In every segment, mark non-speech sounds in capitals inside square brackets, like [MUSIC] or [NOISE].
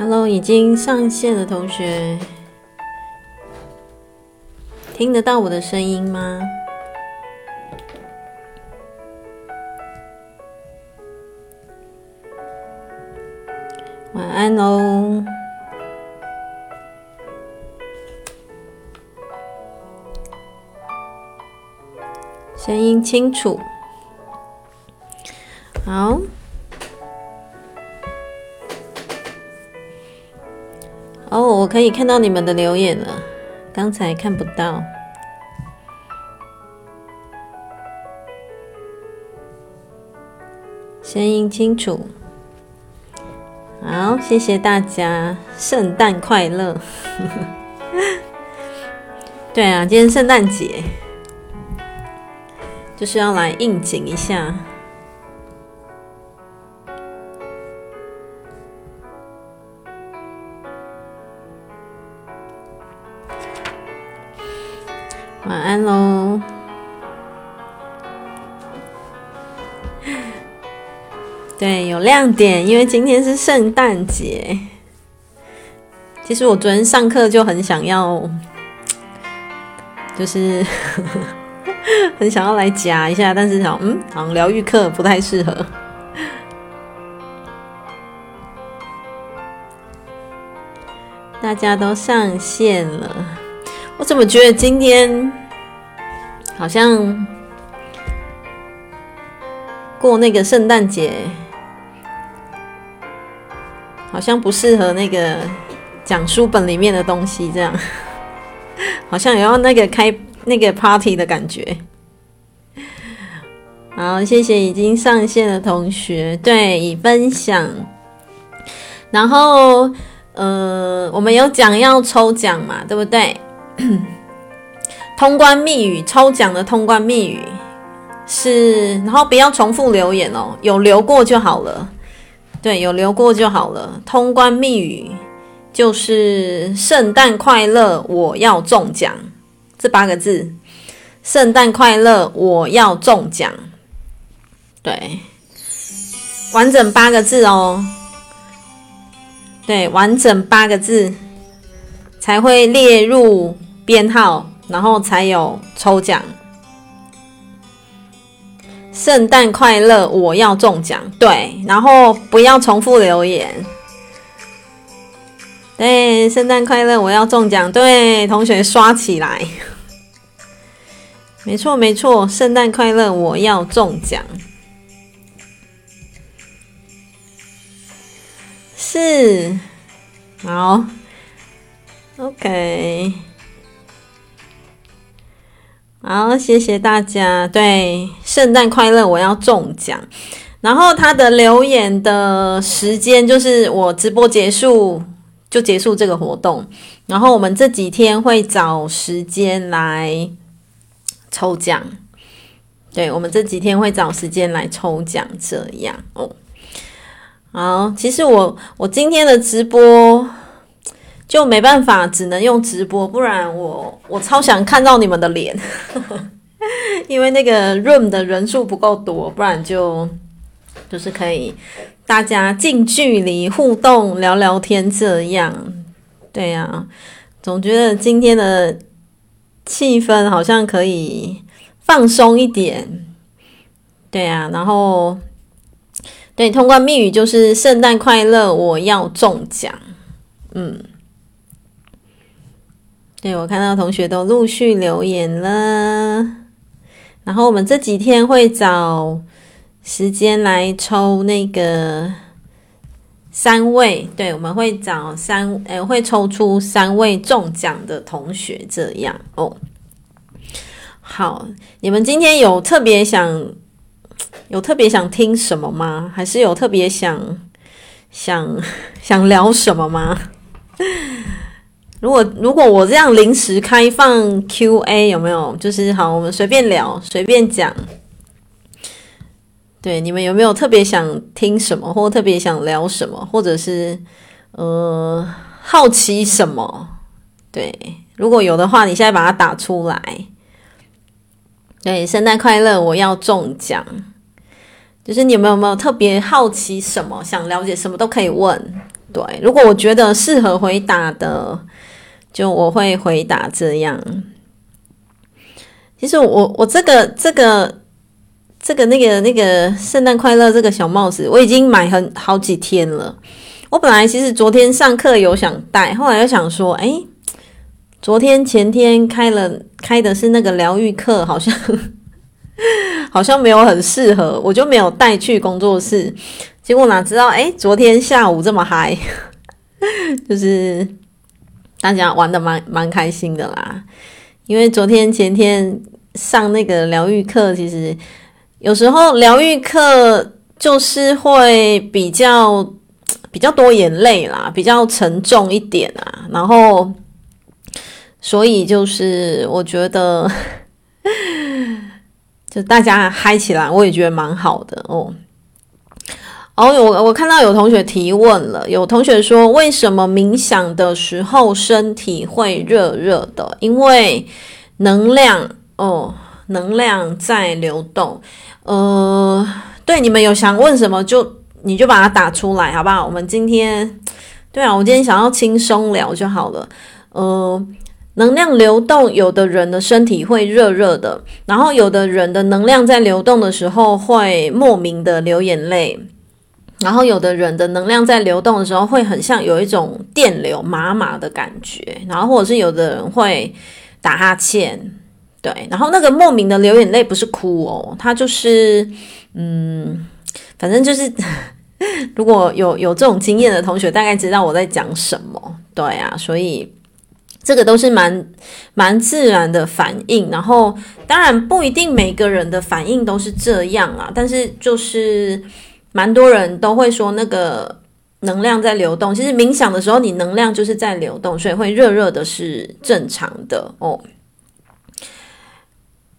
Hello，已经上线的同学，听得到我的声音吗？晚安喽，声音清楚，可以看到你们的留言了，刚才看不到。声音清楚，好，谢谢大家，圣诞快乐！[LAUGHS] 对啊，今天圣诞节，就是要来应景一下。晚安喽。对，有亮点，因为今天是圣诞节。其实我昨天上课就很想要，[TSK] 就是 [LAUGHS] 很想要来夹一下，但是想，嗯，好像疗愈课不太适合。大家都上线了。我怎么觉得今天好像过那个圣诞节，好像不适合那个讲书本里面的东西，这样 [LAUGHS] 好像也要那个开那个 party 的感觉。好，谢谢已经上线的同学，对，已分享。然后，呃，我们有讲要抽奖嘛，对不对？通关密语抽奖的通关密语是，然后不要重复留言哦，有留过就好了。对，有留过就好了。通关密语就是“圣诞快乐，我要中奖”这八个字。“圣诞快乐，我要中奖”。对，完整八个字哦。对，完整八个字才会列入。编号，然后才有抽奖。圣诞快乐，我要中奖。对，然后不要重复留言。对，圣诞快乐，我要中奖。对，同学刷起来。没错，没错，圣诞快乐，我要中奖。是，好，OK。好，谢谢大家。对，圣诞快乐！我要中奖。然后他的留言的时间就是我直播结束就结束这个活动。然后我们这几天会找时间来抽奖。对，我们这几天会找时间来抽奖，这样哦。好，其实我我今天的直播。就没办法，只能用直播，不然我我超想看到你们的脸，[LAUGHS] 因为那个 room 的人数不够多，不然就就是可以大家近距离互动聊聊天这样。对呀、总觉得今天的气氛好像可以放松一点。对呀、啊，然后对，通关密语就是圣诞快乐，我要中奖。嗯。对，我看到同学都陆续留言了，然后我们这几天会找时间来抽那个三位，对，我们会找三，呃，会抽出三位中奖的同学，这样哦。好，你们今天有特别想有特别想听什么吗？还是有特别想想想聊什么吗？如果如果我这样临时开放 Q&A 有没有？就是好，我们随便聊，随便讲。对，你们有没有特别想听什么，或特别想聊什么，或者是呃好奇什么？对，如果有的话，你现在把它打出来。对，圣诞快乐！我要中奖。就是你们有没有特别好奇什么，想了解什么都可以问。对，如果我觉得适合回答的，就我会回答这样。其实我我这个这个这个那个那个圣诞快乐这个小帽子，我已经买很好几天了。我本来其实昨天上课有想戴，后来又想说，哎，昨天前天开了开的是那个疗愈课，好像 [LAUGHS] 好像没有很适合，我就没有带去工作室。结果哪知道，哎，昨天下午这么嗨，[LAUGHS] 就是大家玩的蛮蛮开心的啦。因为昨天前天上那个疗愈课，其实有时候疗愈课就是会比较比较多眼泪啦，比较沉重一点啊。然后，所以就是我觉得，[LAUGHS] 就大家嗨起来，我也觉得蛮好的哦。哦，我我看到有同学提问了，有同学说，为什么冥想的时候身体会热热的？因为能量哦，能量在流动。呃，对，你们有想问什么就你就把它打出来，好不好？我们今天，对啊，我今天想要轻松聊就好了。呃，能量流动，有的人的身体会热热的，然后有的人的能量在流动的时候会莫名的流眼泪。然后有的人的能量在流动的时候，会很像有一种电流麻麻的感觉，然后或者是有的人会打哈欠，对，然后那个莫名的流眼泪不是哭哦，他就是嗯，反正就是如果有有这种经验的同学，大概知道我在讲什么，对啊，所以这个都是蛮蛮自然的反应，然后当然不一定每个人的反应都是这样啊，但是就是。蛮多人都会说那个能量在流动，其实冥想的时候你能量就是在流动，所以会热热的是正常的哦。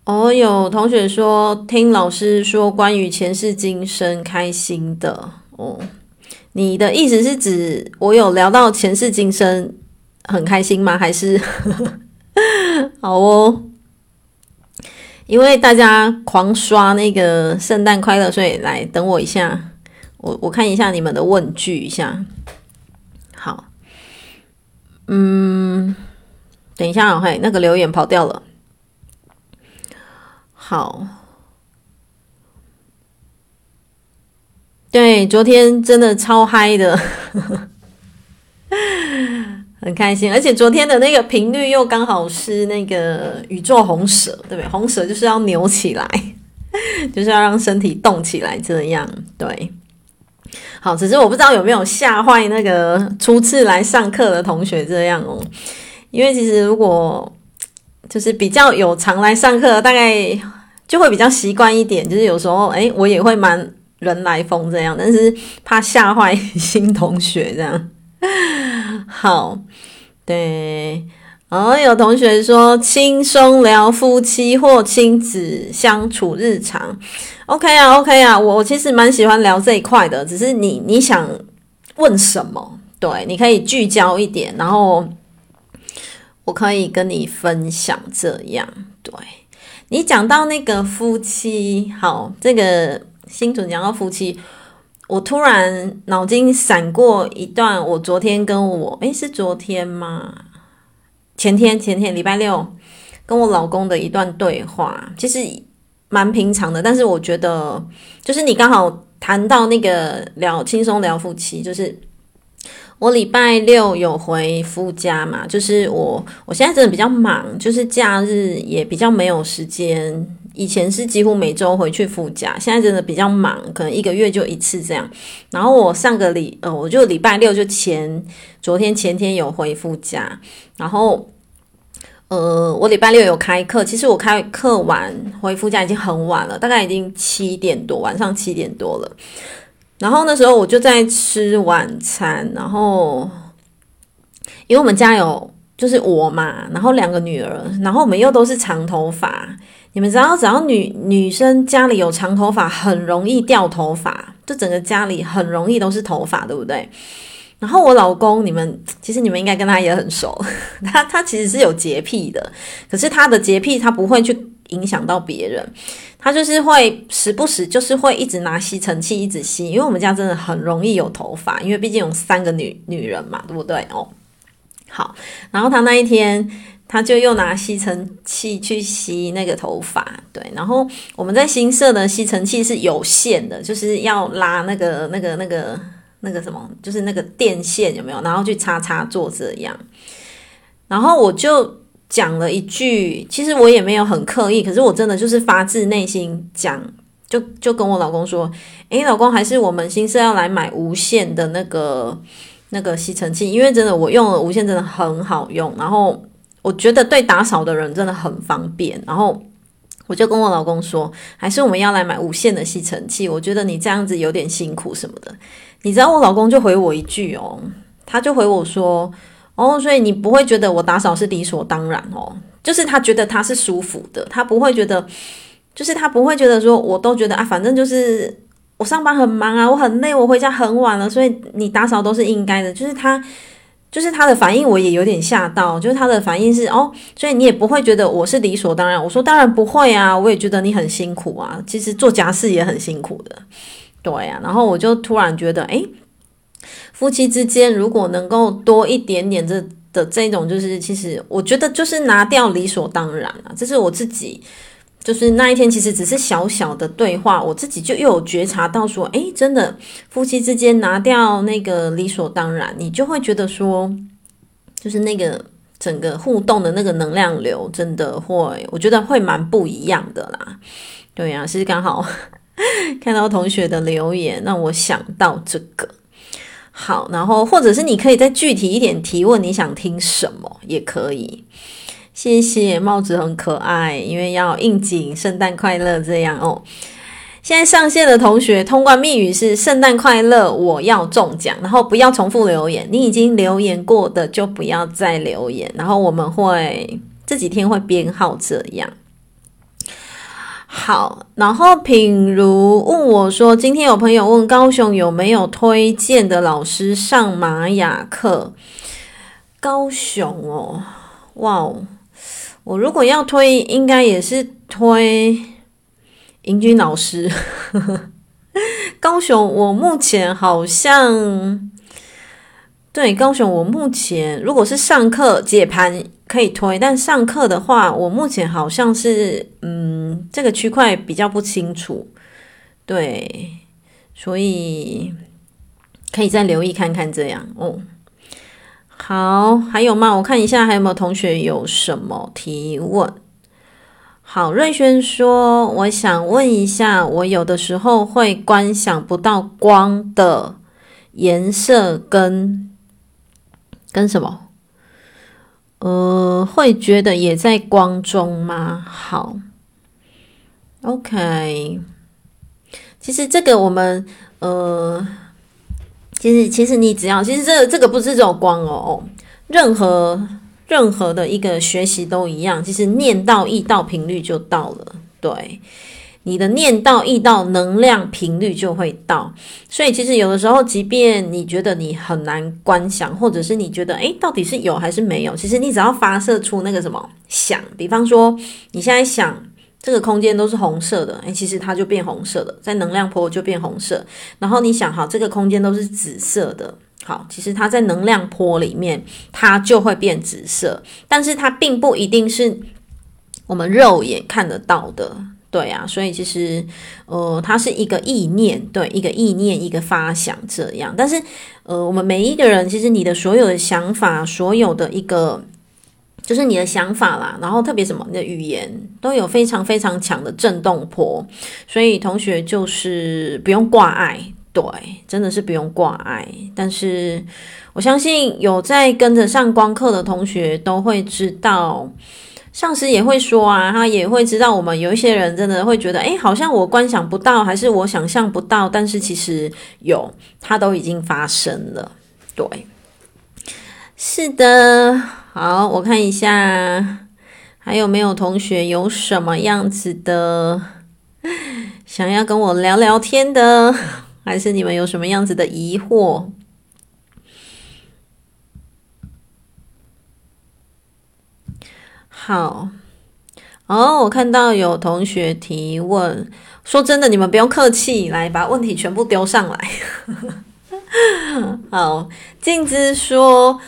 哦，有同学说听老师说关于前世今生开心的哦，你的意思是指我有聊到前世今生很开心吗？还是 [LAUGHS] 好哦？因为大家狂刷那个圣诞快乐，所以来等我一下，我我看一下你们的问句一下。好，嗯，等一下哦，嘿，那个留言跑掉了。好，对，昨天真的超嗨的。很开心，而且昨天的那个频率又刚好是那个宇宙红蛇，对不对？红蛇就是要扭起来，[LAUGHS] 就是要让身体动起来，这样对。好，只是我不知道有没有吓坏那个初次来上课的同学这样哦。因为其实如果就是比较有常来上课，大概就会比较习惯一点。就是有时候，诶，我也会蛮人来疯这样，但是怕吓坏新同学这样。[LAUGHS] 好，对，哦有同学说轻松聊夫妻或亲子相处日常，OK 啊，OK 啊，我我其实蛮喜欢聊这一块的，只是你你想问什么？对，你可以聚焦一点，然后我可以跟你分享这样。对，你讲到那个夫妻，好，这个新主讲到夫妻。我突然脑筋闪过一段，我昨天跟我诶，是昨天吗？前天前天礼拜六跟我老公的一段对话，其实蛮平常的，但是我觉得就是你刚好谈到那个聊轻松聊夫妻，就是我礼拜六有回夫家嘛，就是我我现在真的比较忙，就是假日也比较没有时间。以前是几乎每周回去夫家，现在真的比较忙，可能一个月就一次这样。然后我上个礼呃，我就礼拜六就前昨天前天有回夫家，然后呃，我礼拜六有开课。其实我开课完回夫家已经很晚了，大概已经七点多，晚上七点多了。然后那时候我就在吃晚餐，然后因为我们家有就是我嘛，然后两个女儿，然后我们又都是长头发。你们知道，只要女女生家里有长头发，很容易掉头发，就整个家里很容易都是头发，对不对？然后我老公，你们其实你们应该跟他也很熟，[LAUGHS] 他他其实是有洁癖的，可是他的洁癖他不会去影响到别人。他就是会时不时就是会一直拿吸尘器一直吸，因为我们家真的很容易有头发，因为毕竟有三个女女人嘛，对不对？哦，好，然后他那一天他就又拿吸尘器去吸那个头发，对，然后我们在新设的吸尘器是有线的，就是要拉那个那个那个那个什么，就是那个电线有没有？然后去插插座这样，然后我就。讲了一句，其实我也没有很刻意，可是我真的就是发自内心讲，就就跟我老公说，诶，老公，还是我们新设要来买无线的那个那个吸尘器，因为真的我用了无线真的很好用，然后我觉得对打扫的人真的很方便，然后我就跟我老公说，还是我们要来买无线的吸尘器，我觉得你这样子有点辛苦什么的，你知道我老公就回我一句哦，他就回我说。哦，所以你不会觉得我打扫是理所当然哦，就是他觉得他是舒服的，他不会觉得，就是他不会觉得说，我都觉得啊，反正就是我上班很忙啊，我很累，我回家很晚了，所以你打扫都是应该的。就是他，就是他的反应，我也有点吓到，就是他的反应是哦，所以你也不会觉得我是理所当然。我说当然不会啊，我也觉得你很辛苦啊，其实做家事也很辛苦的，对啊。然后我就突然觉得，诶。夫妻之间如果能够多一点点这的这种，就是其实我觉得就是拿掉理所当然啊，这是我自己，就是那一天其实只是小小的对话，我自己就又有觉察到说，诶，真的夫妻之间拿掉那个理所当然，你就会觉得说，就是那个整个互动的那个能量流真的会，我觉得会蛮不一样的啦。对呀，其实刚好 [LAUGHS] 看到同学的留言，让我想到这个。好，然后或者是你可以再具体一点提问，你想听什么也可以。谢谢，帽子很可爱，因为要应景，圣诞快乐这样哦。现在上线的同学，通关密语是圣诞快乐，我要中奖，然后不要重复留言，你已经留言过的就不要再留言，然后我们会这几天会编号这样。好，然后品如问我说：“今天有朋友问高雄有没有推荐的老师上玛雅课？高雄哦，哇哦，我如果要推，应该也是推盈君老师。[LAUGHS] 高雄，我目前好像对高雄，我目前如果是上课解盘。”可以推，但上课的话，我目前好像是，嗯，这个区块比较不清楚，对，所以可以再留意看看这样哦。好，还有吗？我看一下还有没有同学有什么提问。好，瑞轩说，我想问一下，我有的时候会观想不到光的颜色跟跟什么？呃，会觉得也在光中吗？好，OK。其实这个我们呃，其实其实你只要，其实这这个不是这种光哦，任何任何的一个学习都一样，其实念到意到频率就到了，对。你的念到意到能量频率就会到，所以其实有的时候，即便你觉得你很难观想，或者是你觉得诶，到底是有还是没有，其实你只要发射出那个什么想，比方说你现在想这个空间都是红色的，诶，其实它就变红色的，在能量波就变红色。然后你想哈这个空间都是紫色的，好，其实它在能量波里面它就会变紫色，但是它并不一定是我们肉眼看得到的。对啊，所以其实，呃，它是一个意念，对，一个意念，一个发想这样。但是，呃，我们每一个人，其实你的所有的想法，所有的一个，就是你的想法啦，然后特别什么，你的语言都有非常非常强的震动波。所以同学就是不用挂碍，对，真的是不用挂碍。但是我相信有在跟着上光课的同学都会知道。上师也会说啊，他也会知道我们有一些人真的会觉得，诶，好像我观想不到，还是我想象不到，但是其实有，它都已经发生了。对，是的。好，我看一下，还有没有同学有什么样子的 [LAUGHS] 想要跟我聊聊天的，[LAUGHS] 还是你们有什么样子的疑惑？好哦，我看到有同学提问，说真的，你们不用客气，来把问题全部丢上来。[LAUGHS] 好，静姿说，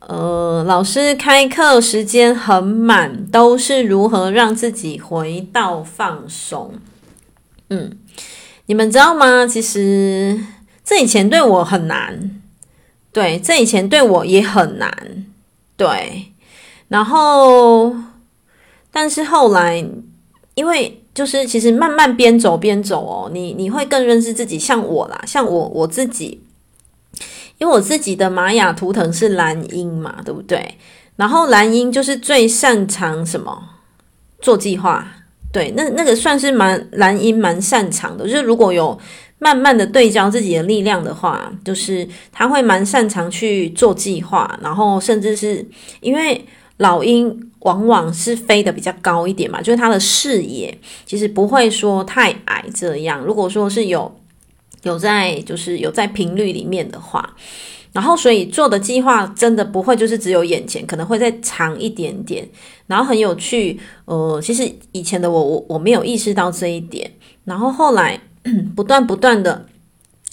呃，老师开课时间很满，都是如何让自己回到放松？嗯，你们知道吗？其实这以前对我很难，对，这以前对我也很难，对，然后。但是后来，因为就是其实慢慢边走边走哦，你你会更认识自己。像我啦，像我我自己，因为我自己的玛雅图腾是蓝鹰嘛，对不对？然后蓝鹰就是最擅长什么？做计划。对，那那个算是蛮蓝鹰蛮擅长的。就是如果有慢慢的对焦自己的力量的话，就是他会蛮擅长去做计划，然后甚至是因为。老鹰往往是飞得比较高一点嘛，就是他的视野其实不会说太矮这样。如果说是有有在就是有在频率里面的话，然后所以做的计划真的不会就是只有眼前，可能会再长一点点。然后很有趣，呃，其实以前的我我我没有意识到这一点，然后后来 [CLEARS THROAT] 不断不断的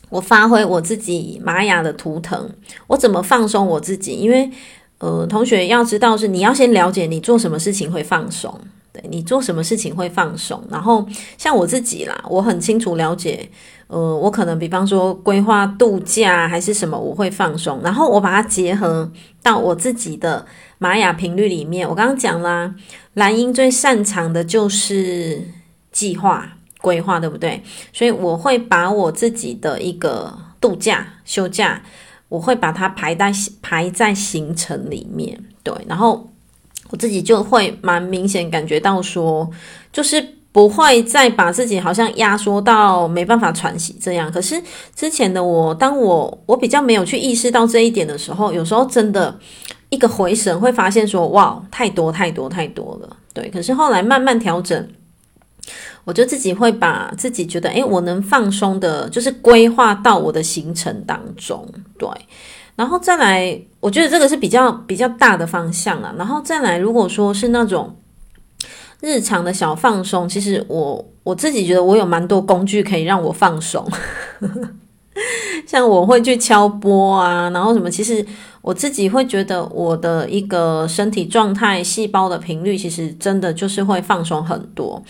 我发挥我自己玛雅的图腾，我怎么放松我自己，因为。呃，同学要知道是你要先了解你做什么事情会放松，对，你做什么事情会放松。然后像我自己啦，我很清楚了解，呃，我可能比方说规划度假还是什么，我会放松。然后我把它结合到我自己的玛雅频率里面。我刚刚讲啦，蓝鹰最擅长的就是计划规划，对不对？所以我会把我自己的一个度假休假。我会把它排在排在行程里面，对，然后自己就会蛮明显感觉到说，就是不会再把自己好像压缩到没办法喘息这样。可是之前的我，当我我比较没有去意识到这一点的时候，有时候真的一个回神会发现说，哇，太多太多太多了，对。可是后来慢慢调整。我就自己会把自己觉得，诶，我能放松的，就是规划到我的行程当中，对。然后再来，我觉得这个是比较比较大的方向了。然后再来，如果说是那种日常的小放松，其实我我自己觉得我有蛮多工具可以让我放松，[LAUGHS] 像我会去敲波啊，然后什么，其实我自己会觉得我的一个身体状态、细胞的频率，其实真的就是会放松很多。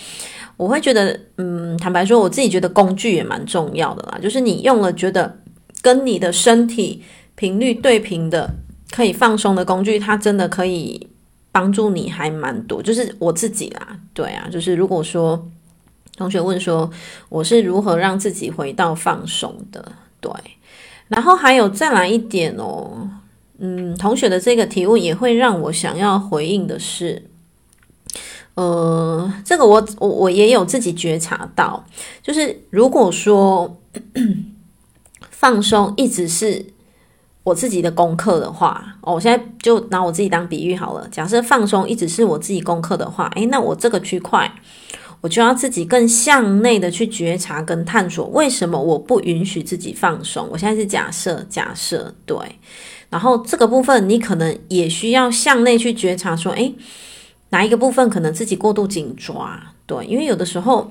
我会觉得，嗯，坦白说，我自己觉得工具也蛮重要的啦。就是你用了觉得跟你的身体频率对频的，可以放松的工具，它真的可以帮助你还蛮多。就是我自己啦，对啊，就是如果说同学问说我是如何让自己回到放松的，对，然后还有再来一点哦，嗯，同学的这个提问也会让我想要回应的是。呃，这个我我我也有自己觉察到，就是如果说 [CLEARS THROAT] 放松一直是我自己的功课的话，哦，我现在就拿我自己当比喻好了。假设放松一直是我自己功课的话，诶，那我这个区块我就要自己更向内的去觉察跟探索，为什么我不允许自己放松？我现在是假设，假设对，然后这个部分你可能也需要向内去觉察，说，诶。哪一个部分可能自己过度紧抓？对，因为有的时候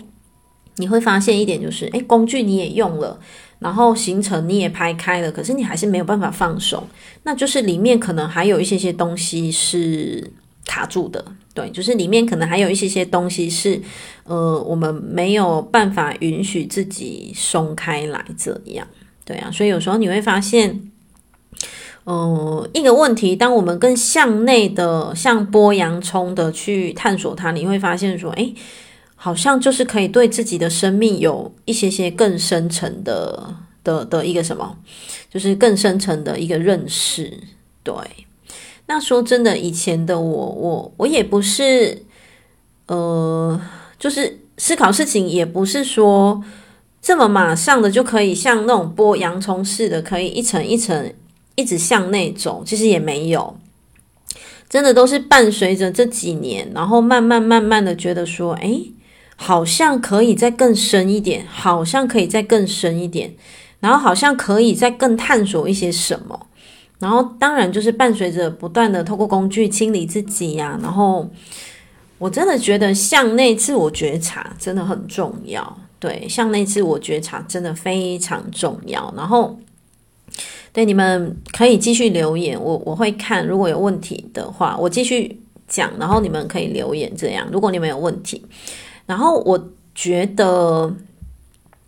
你会发现一点，就是诶，工具你也用了，然后行程你也排开了，可是你还是没有办法放松，那就是里面可能还有一些些东西是卡住的。对，就是里面可能还有一些些东西是，呃，我们没有办法允许自己松开来这样。对啊，所以有时候你会发现。呃，一个问题，当我们更向内的、像剥洋葱的去探索它，你会发现说，诶，好像就是可以对自己的生命有一些些更深层的的的一个什么，就是更深层的一个认识。对，那说真的，以前的我，我我也不是，呃，就是思考事情也不是说这么马上的就可以像那种剥洋葱似的，可以一层一层。一直向内走，其实也没有，真的都是伴随着这几年，然后慢慢慢慢的觉得说，诶，好像可以再更深一点，好像可以再更深一点，然后好像可以再更探索一些什么，然后当然就是伴随着不断的透过工具清理自己呀、然后我真的觉得向内自我觉察真的很重要。对，向内自我觉察真的非常重要。然后，对，你们可以继续留言，我我会看，如果有问题的话，我继续讲，然后你们可以留言这样。如果你们有问题，然后我觉得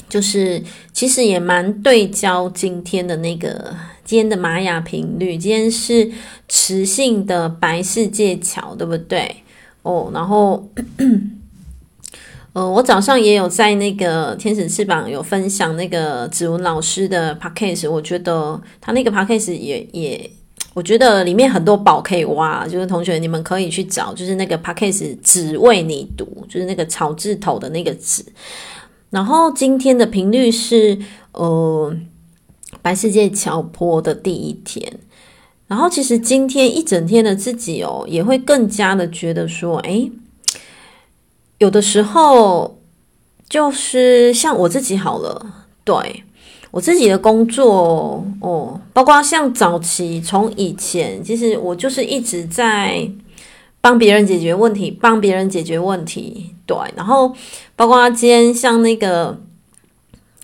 就是其实也蛮对焦今天的那个今天的玛雅频率，今天是磁性的白世界桥，对不对？哦，然后。[CLEARS THROAT] 呃，我早上也有在那个天使翅膀有分享那个子文老师的 podcast，我觉得他那个 podcast 也也，我觉得里面很多宝可以挖，就是同学你们可以去找，就是那个 podcast 只为你读，就是那个草字头的那个字。然后今天的频率是呃白世界桥坡的第一天，然后其实今天一整天的自己哦，也会更加的觉得说，诶。有的时候就是像我自己好了，对，我自己的工作哦，包括像早期从以前，其实我就是一直在帮别人解决问题，帮别人解决问题，对。然后包括今天像那个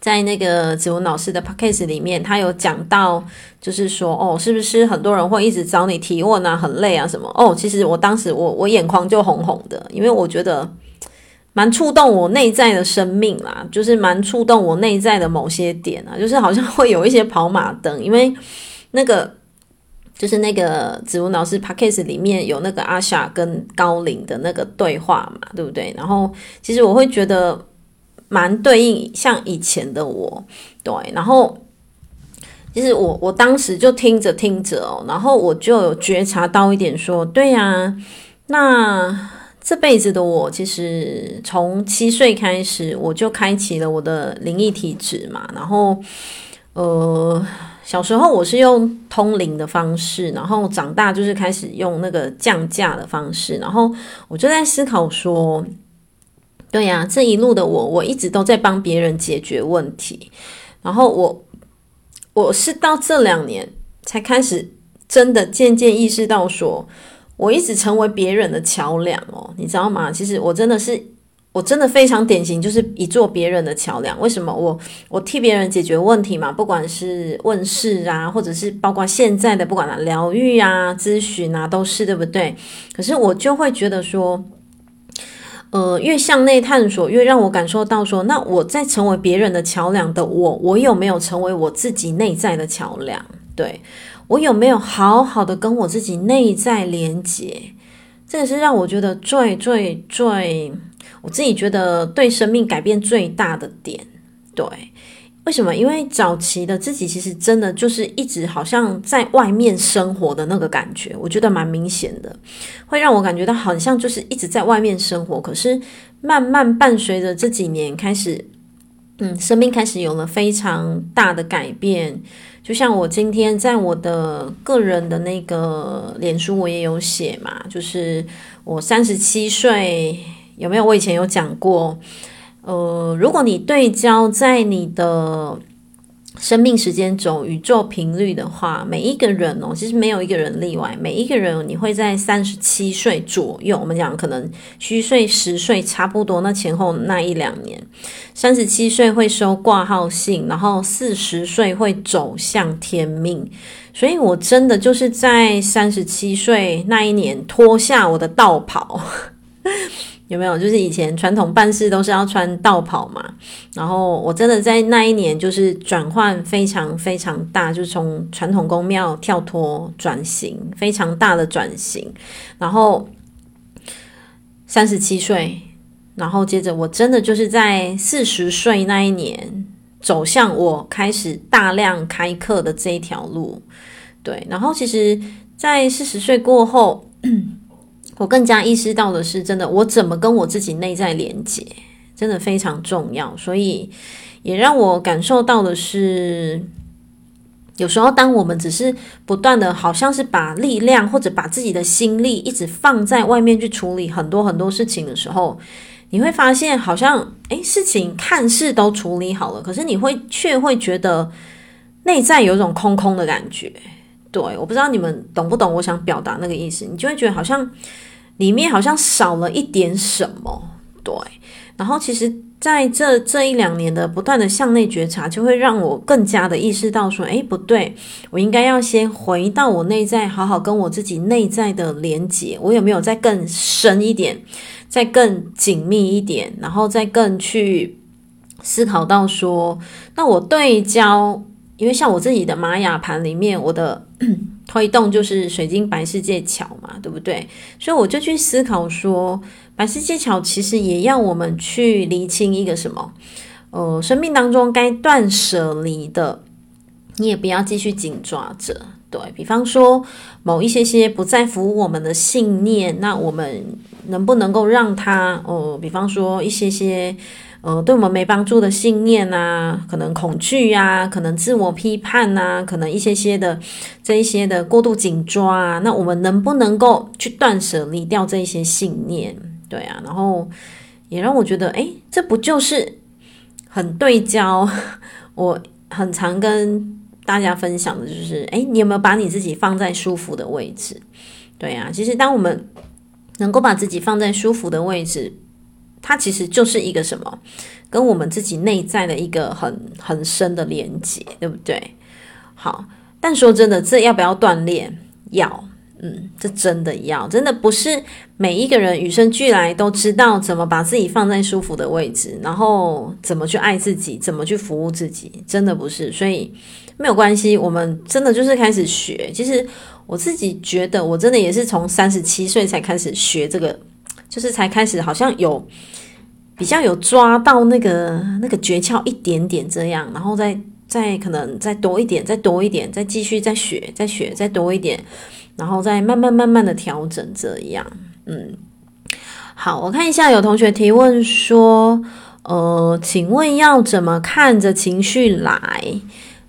在那个子文老师的 podcast 里面，他有讲到，就是说哦，是不是很多人会一直找你提问啊，很累啊什么？哦，其实我当时我我眼眶就红红的，因为我觉得。蛮触动我内在的生命啦，就是蛮触动我内在的某些点啊，就是好像会有一些跑马灯，因为那个就是那个子文老师 podcast 里面有那个阿夏跟高灵的那个对话嘛，对不对？然后其实我会觉得蛮对应像以前的我，对，然后其实我我当时就听着听着哦，然后我就有觉察到一点说，对呀，那。这辈子的我，其实从七岁开始，我就开启了我的灵异体质嘛。然后，呃，小时候我是用通灵的方式，然后长大就是开始用那个降价的方式。然后我就在思考说，对呀，这一路的我，我一直都在帮别人解决问题。然后我，我是到这两年才开始真的渐渐意识到说。我一直成为别人的桥梁哦，你知道吗？其实我真的是，我真的非常典型，就是一座别人的桥梁。为什么？我我替别人解决问题嘛，不管是问事啊，或者是包括现在的不管了疗愈啊、咨询啊，都是对不对？可是我就会觉得说，呃，越向内探索，越让我感受到说，那我在成为别人的桥梁的我，我有没有成为我自己内在的桥梁？对。我有没有好好的跟我自己内在连接？这个是让我觉得最最最，我自己觉得对生命改变最大的点。对，为什么？因为早期的自己其实真的就是一直好像在外面生活的那个感觉，我觉得蛮明显的，会让我感觉到好像就是一直在外面生活。可是慢慢伴随着这几年开始，嗯，生命开始有了非常大的改变。就像我今天在我的个人的那个脸书，我也有写嘛，就是我三十七岁，有没有？我以前有讲过，呃，如果你对焦在你的。生命时间轴、宇宙频率的话，每一个人哦，其实没有一个人例外。每一个人，你会在三十七岁左右，我们讲可能虚岁十岁差不多，那前后那一两年，三十七岁会收挂号信，然后四十岁会走向天命。所以我真的就是在三十七岁那一年脱下我的道袍。有没有？就是以前传统办事都是要穿道袍嘛，然后我真的在那一年就是转换非常非常大，就是从传统宫庙跳脱转型，非常大的转型。然后三十七岁，然后接着我真的就是在四十岁那一年走向我开始大量开课的这一条路。对，然后其实，在四十岁过后。我更加意识到的是，真的，我怎么跟我自己内在连接，真的非常重要。所以，也让我感受到的是，有时候当我们只是不断的，好像是把力量或者把自己的心力一直放在外面去处理很多很多事情的时候，你会发现，好像诶，事情看似都处理好了，可是你会却会觉得内在有一种空空的感觉。对，我不知道你们懂不懂我想表达那个意思，你就会觉得好像，里面好像少了一点什么，对。然后其实在这这一两年的不断的向内觉察，就会让我更加的意识到说，诶，不对，我应该要先回到我内在，好好跟我自己内在的连接，我有没有再更深一点，再更紧密一点，然后再更去思考到说，那我对焦。因为像我自己的玛雅盘里面，我的推动就是水晶白世界桥嘛，对不对？所以我就去思考说，白世界桥其实也要我们去厘清一个什么，呃，生命当中该断舍离的，你也不要继续紧抓着。对，比方说，某一些些不再服务我们的信念，那我们能不能够让它，呃，比方说一些些。呃，对我们没帮助的信念啊，可能恐惧呀、啊，可能自我批判呐、啊，可能一些些的这一些的过度紧抓啊，那我们能不能够去断舍离掉这一些信念？对啊，然后也让我觉得，诶，这不就是很对焦？[LAUGHS] 我很常跟大家分享的就是，诶，你有没有把你自己放在舒服的位置？对啊，其实当我们能够把自己放在舒服的位置。它其实就是一个什么，跟我们自己内在的一个很很深的连接，对不对？好，但说真的，这要不要锻炼？要，嗯，这真的要，真的不是每一个人与生俱来都知道怎么把自己放在舒服的位置，然后怎么去爱自己，怎么去服务自己，真的不是。所以没有关系，我们真的就是开始学。其实我自己觉得，我真的也是从三十七岁才开始学这个。就是才开始，好像有比较有抓到那个那个诀窍一点点这样，然后再再可能再多一点，再多一点，再继续再学，再学再多一点，然后再慢慢慢慢的调整这样。嗯，好，我看一下有同学提问说，呃，请问要怎么看着情绪来？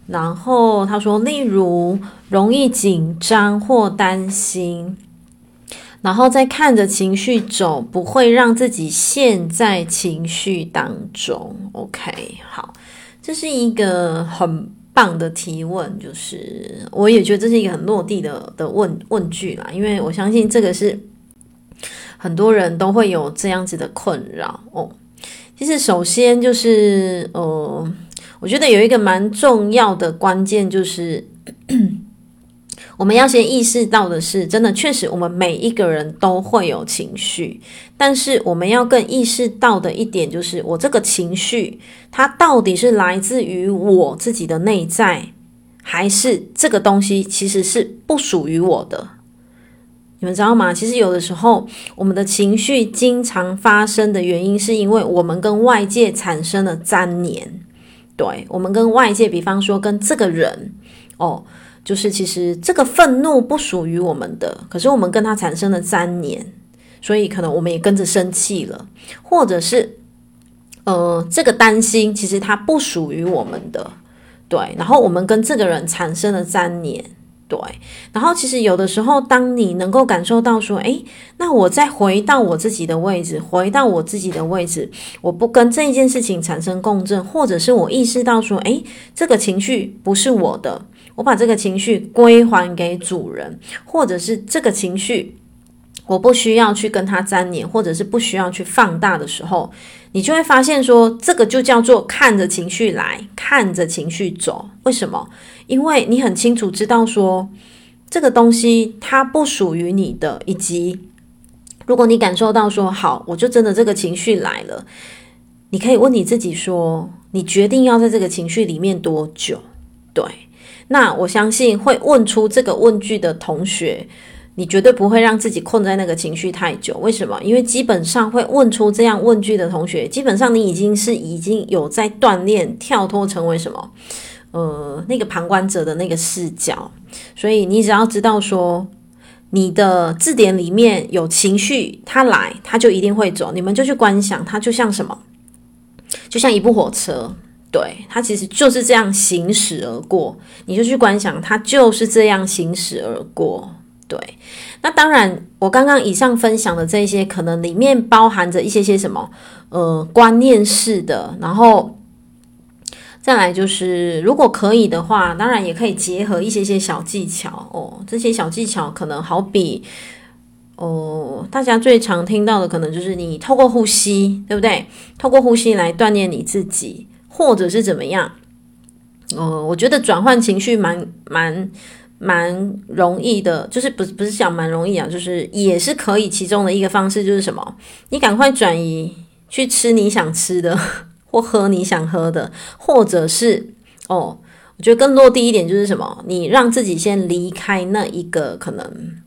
然后他说，例如容易紧张或担心。然后再看着情绪走，不会让自己陷在情绪当中。OK，好，这是一个很棒的提问，就是我也觉得这是一个很落地的的问问句啦，因为我相信这个是很多人都会有这样子的困扰哦。其实首先就是呃，我觉得有一个蛮重要的关键就是。我们要先意识到的是，真的确实，我们每一个人都会有情绪，但是我们要更意识到的一点就是，我这个情绪它到底是来自于我自己的内在，还是这个东西其实是不属于我的？你们知道吗？其实有的时候，我们的情绪经常发生的原因，是因为我们跟外界产生了粘连。对，我们跟外界，比方说跟这个人，哦。就是其实这个愤怒不属于我们的，可是我们跟他产生了粘连，所以可能我们也跟着生气了，或者是呃这个担心其实它不属于我们的，对，然后我们跟这个人产生了粘连，对，然后其实有的时候当你能够感受到说，诶，那我再回到我自己的位置，回到我自己的位置，我不跟这一件事情产生共振，或者是我意识到说，诶，这个情绪不是我的。我把这个情绪归还给主人，或者是这个情绪，我不需要去跟他粘黏，或者是不需要去放大的时候，你就会发现说，这个就叫做看着情绪来，看着情绪走。为什么？因为你很清楚知道说，这个东西它不属于你的，以及如果你感受到说，好，我就真的这个情绪来了，你可以问你自己说，你决定要在这个情绪里面多久？对。那我相信会问出这个问句的同学，你绝对不会让自己困在那个情绪太久。为什么？因为基本上会问出这样问句的同学，基本上你已经是已经有在锻炼跳脱成为什么？呃，那个旁观者的那个视角。所以你只要知道说，你的字典里面有情绪，它来，它就一定会走。你们就去观想，它就像什么？就像一部火车。对，它其实就是这样行驶而过，你就去观想，它就是这样行驶而过。对，那当然，我刚刚以上分享的这些，可能里面包含着一些些什么，呃，观念式的，然后再来就是，如果可以的话，当然，也可以结合一些些小技巧哦。这些小技巧可能好比，哦，大家最常听到的可能就是你透过呼吸，对不对？透过呼吸来锻炼你自己，或者是怎么样？呃，我觉得转换情绪蛮蛮蛮容易的，就是不不是讲蛮容易啊，就是也是可以。其中的一个方式就是什么？你赶快转移去吃你想吃的，[LAUGHS] 或喝你想喝的，或者是哦，我觉得更落地一点就是什么？你让自己先离开那一个可能。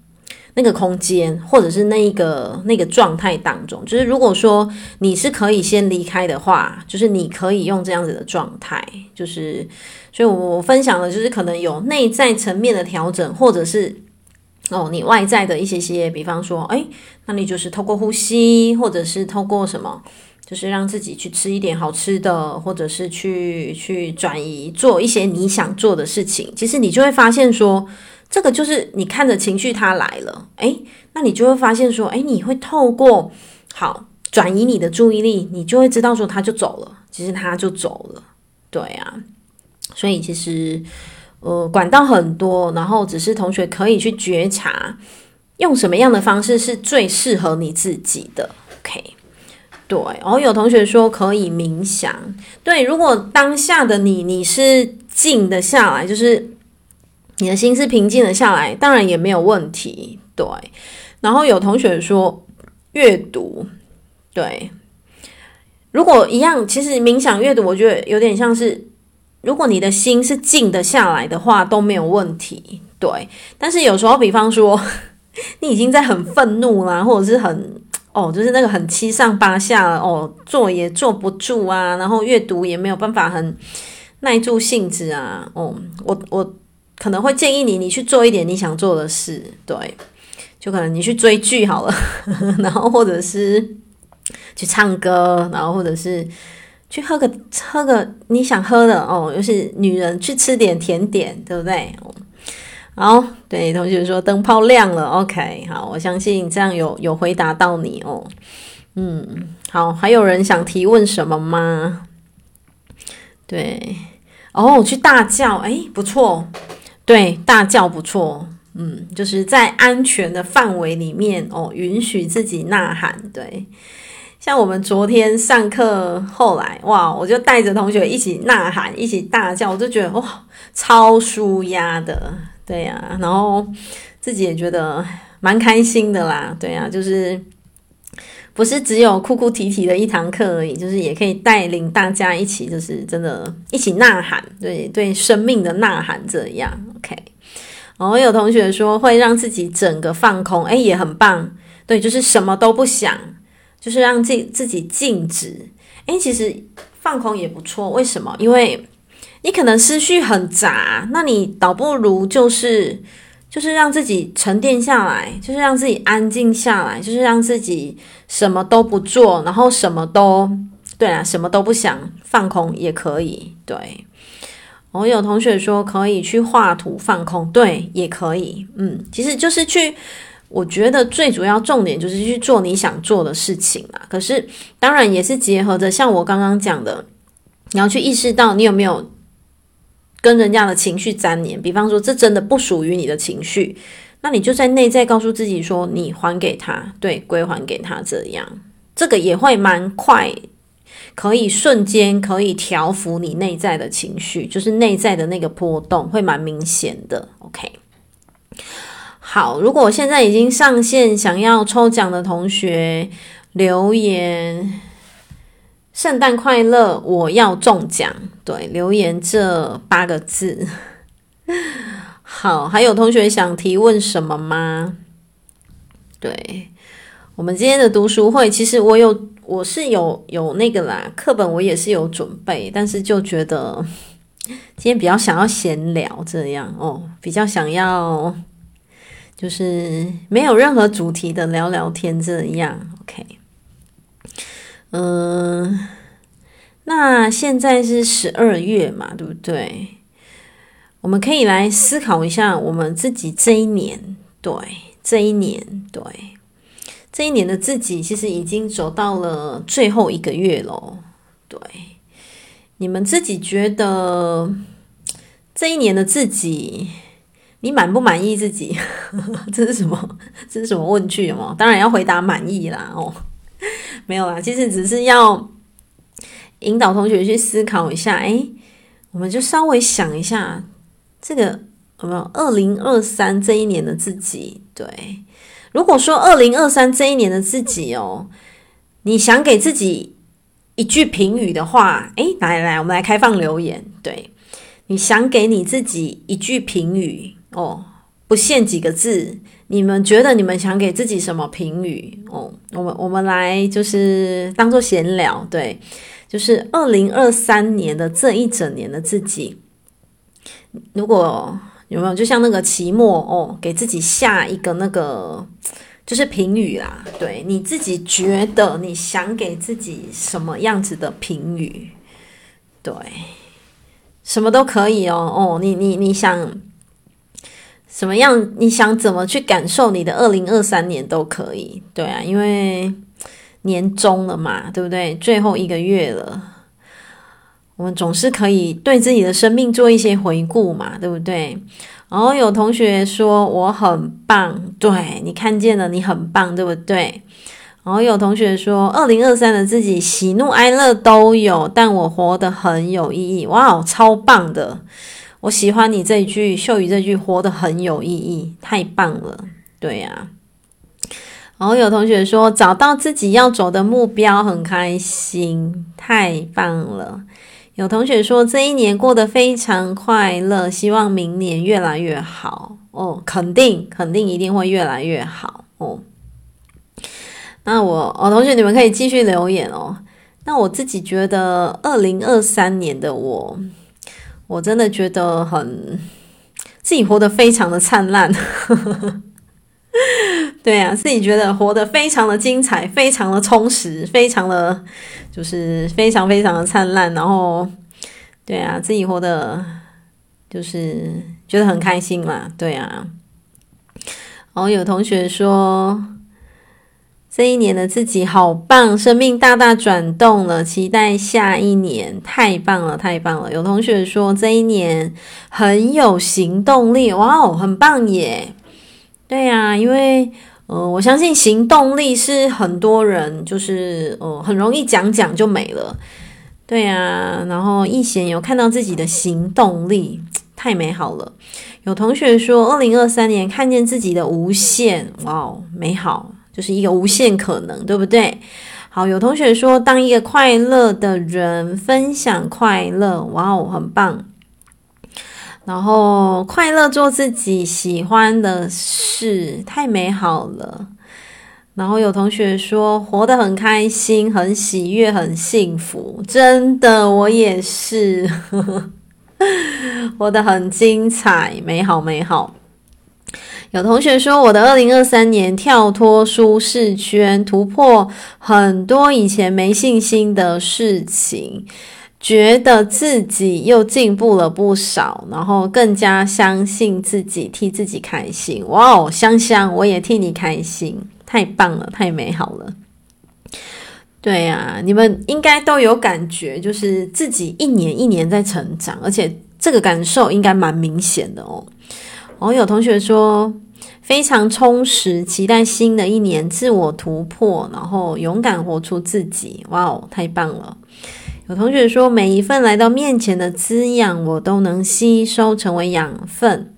那个空间，或者是那一个那个状态当中，就是如果说你是可以先离开的话，就是你可以用这样子的状态，就是所以我分享的就是可能有内在层面的调整，或者是哦你外在的一些些，比方说，哎，那你就是透过呼吸，或者是透过什么，就是让自己去吃一点好吃的，或者是去去转移做一些你想做的事情，其实你就会发现说。这个就是你看着情绪它来了，诶，那你就会发现说，诶，你会透过好转移你的注意力，你就会知道说它就走了，其实它就走了，对啊，所以其实呃管道很多，然后只是同学可以去觉察用什么样的方式是最适合你自己的，OK，对，然后有同学说可以冥想，对，如果当下的你你是静得下来，就是。你的心是平静了下来，当然也没有问题。对，然后有同学说阅读，对，如果一样，其实冥想阅读，我觉得有点像是，如果你的心是静得下来的话，都没有问题。对，但是有时候，比方说 [LAUGHS] 你已经在很愤怒啦，或者是很哦，就是那个很七上八下了哦，坐也坐不住啊，然后阅读也没有办法很耐住性子啊。哦，我我。可能会建议你，你去做一点你想做的事，对，就可能你去追剧好了，[LAUGHS] 然后或者是去唱歌，然后或者是去喝个喝个你想喝的哦，尤其女人去吃点甜点，对不对？好，对，同学说灯泡亮了，OK，好，我相信这样有有回答到你哦，嗯，好，还有人想提问什么吗？对，哦，去大叫，诶，不错。对，大叫不错，嗯，就是在安全的范围里面哦，允许自己呐喊。对，像我们昨天上课后来，哇，我就带着同学一起呐喊，一起大叫，我就觉得哇，超舒压的，对呀、然后自己也觉得蛮开心的啦，对呀、就是。不是只有哭哭啼啼的一堂课而已，就是也可以带领大家一起，就是真的一起呐喊，对对，生命的呐喊这样。OK，然后有同学说会让自己整个放空，诶，也很棒。对，就是什么都不想，就是让自己自己静止。诶，其实放空也不错。为什么？因为你可能思绪很杂，那你倒不如就是。就是让自己沉淀下来，就是让自己安静下来，就是让自己什么都不做，然后什么都对啊，什么都不想，放空也可以。对，我有同学说可以去画图放空，对，也可以。嗯，其实就是去，我觉得最主要重点就是去做你想做的事情啦。可是当然也是结合着像我刚刚讲的，你要去意识到你有没有。跟人家的情绪粘连，比方说这真的不属于你的情绪，那你就在内在告诉自己说，你还给他，对，归还给他，这样这个也会蛮快，可以瞬间可以调服你内在的情绪，就是内在的那个波动会蛮明显的。OK，好，如果现在已经上线，想要抽奖的同学留言。圣诞快乐！我要中奖。对，留言这八个字。好，还有同学想提问什么吗？对，我们今天的读书会，其实我有，我是有有那个啦，课本我也是有准备，但是就觉得 [LAUGHS] 今天比较想要闲聊这样哦，比较想要就是没有任何主题的聊聊天这样。OK。嗯，那现在是十二月嘛，对不对？我们可以来思考一下，我们自己这一年，对，这一年，对，这一年的自己，其实已经走到了最后一个月咯。对，你们自己觉得这一年的自己你满不满意自己？[LAUGHS] 这是什么？这是什么问句哦？当然要回答满意啦。哦，没有啦，其实只是要引导同学去思考一下。诶，我们就稍微想一下，这个有没有二零二三这一年的自己？对，如果说二零二三这一年的自己哦，你想给自己一句评语的话，诶，来来，我们来开放留言。对，你想给你自己一句评语。哦，不限几个字，你们觉得你们想给自己什么评语？哦，我们我们来就是当做闲聊，对，就是二零二三年的这一整年的自己，如果有没有就像那个期末哦，给自己下一个那个就是评语啦，对，你自己觉得你想给自己什么样子的评语？对，什么都可以哦，哦，你你你想。什么样？你想怎么去感受你的二零二三年都可以，对啊，因为年终了嘛，对不对？最后一个月了，我们总是可以对自己的生命做一些回顾嘛，对不对？然后有同学说我很棒，对，你看见了，你很棒，对不对？然后有同学说二零二三的自己喜怒哀乐都有，但我活得很有意义，哇，超棒的！我喜欢你这一句，秀宇这句活得很有意义，太棒了，对呀、然后有同学说找到自己要走的目标，很开心，太棒了。有同学说这一年过得非常快乐，希望明年越来越好哦，肯定肯定一定会越来越好哦。那我哦，同学你们可以继续留言哦。那我自己觉得二零二三年的我。我真的觉得很自己活得非常的灿烂，[LAUGHS] [LAUGHS] 对啊，自己觉得活得非常的精彩，非常的充实，非常的就是非常非常的灿烂，然后对啊，自己活得就是觉得很开心嘛，对啊，然后有同学说。这一年的自己好棒，生命大大转动了，期待下一年，太棒了，太棒了！有同学说这一年很有行动力，哇哦，很棒耶！对呀，因为呃，我相信行动力是很多人就是呃很容易讲讲就没了，对呀。然后易贤有看到自己的行动力，[TSK] 太美好了。有同学说，二零二三年看见自己的无限，哇哦，美好。就是一个无限可能，对不对？好，有同学说，当一个快乐的人，分享快乐，哇哦，很棒。然后，快乐做自己喜欢的事，太美好了。然后有同学说，活得很开心，很喜悦，很幸福。真的，我也是，[LAUGHS] 活得很精彩，美好，美好。有同学说，我的二零二三年跳脱舒适圈，突破很多以前没信心的事情，觉得自己又进步了不少，然后更加相信自己，替自己开心。哇哦，香香，我也替你开心，太棒了，太美好了。对呀，你们应该都有感觉，就是自己一年一年在成长，而且这个感受应该蛮明显的哦。哦，有同学说。非常充实，期待新的一年自我突破，然后勇敢活出自己。哇哦，太棒了！有同学说，每一份来到面前的滋养，我都能吸收成为养分，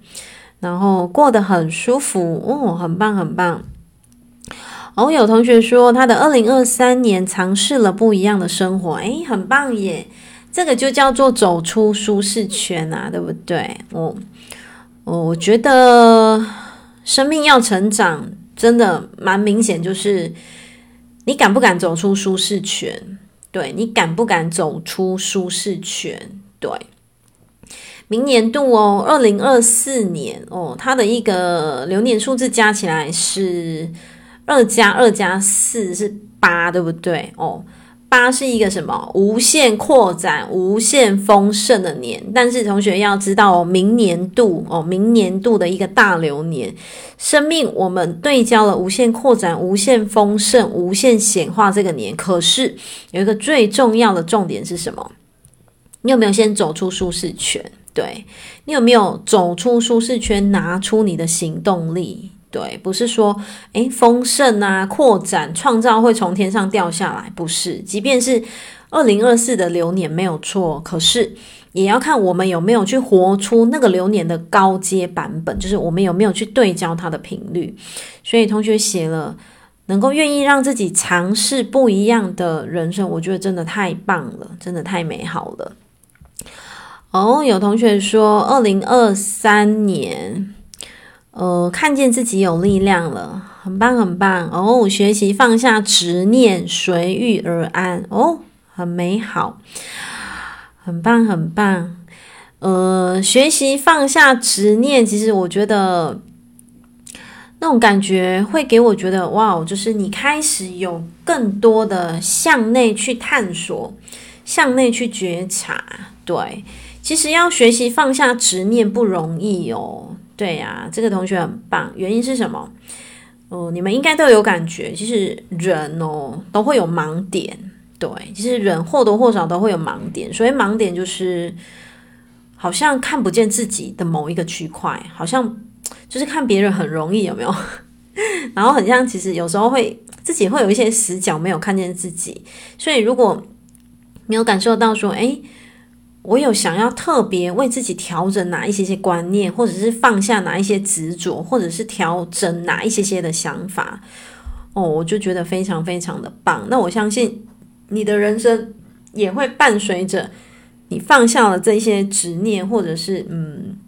然后过得很舒服。哦，很棒，很棒。哦，有同学说，他的二零二三年尝试了不一样的生活，诶，很棒耶！这个就叫做走出舒适圈啊，对不对？哦，哦，我觉得。生命要成长，真的蛮明显，就是你敢不敢走出舒适圈？对，你敢不敢走出舒适圈？对，明年度哦，二零二四年哦，它的一个流年数字加起来是二加二加四是八，对不对？哦。八是一个什么？无限扩展、无限丰盛的年。但是同学要知道哦，明年度哦，明年度的一个大流年，生命我们对焦了无限扩展、无限丰盛、无限显化这个年。可是有一个最重要的重点是什么？你有没有先走出舒适圈？对，你有没有走出舒适圈，拿出你的行动力？对，不是说诶丰盛啊、扩展、创造会从天上掉下来，不是。即便是二零二四的流年没有错，可是也要看我们有没有去活出那个流年的高阶版本，就是我们有没有去对焦它的频率。所以同学写了，能够愿意让自己尝试不一样的人生，我觉得真的太棒了，真的太美好了。哦，有同学说，二零二三年。呃，看见自己有力量了，很棒很棒哦！学习放下执念，随遇而安哦，很美好，很棒很棒。呃，学习放下执念，其实我觉得那种感觉会给我觉得哇，就是你开始有更多的向内去探索，向内去觉察。对，其实要学习放下执念不容易哦。对呀、啊，这个同学很棒。原因是什么？哦、呃，你们应该都有感觉。其实人哦都会有盲点，对，其实人或多或少都会有盲点。所以盲点就是好像看不见自己的某一个区块，好像就是看别人很容易，有没有？[LAUGHS] 然后很像，其实有时候会自己会有一些死角，没有看见自己。所以如果没有感受到说，诶我有想要特别为自己调整哪一些些观念，或者是放下哪一些执着，或者是调整哪一些些的想法，哦，我就觉得非常非常的棒。那我相信你的人生也会伴随着你放下了这些执念，或者是嗯，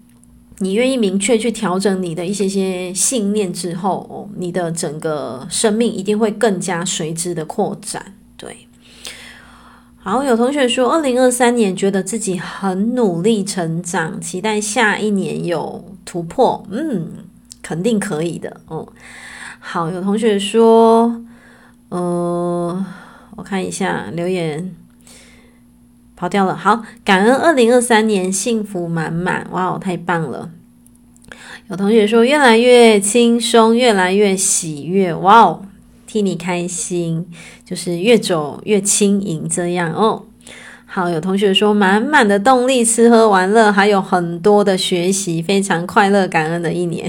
你愿意明确去调整你的一些些信念之后，哦，你的整个生命一定会更加随之的扩展，好，有同学说，二零二三年觉得自己很努力成长，期待下一年有突破。嗯，肯定可以的。哦，好，有同学说，呃，我看一下留言，跑掉了。好，感恩二零二三年幸福满满，哇哦，太棒了。有同学说，越来越轻松，越来越喜悦，哇哦。替你开心，就是越走越轻盈这样哦。好，有同学说满满的动力，吃喝玩乐，还有很多的学习，非常快乐感恩的一年，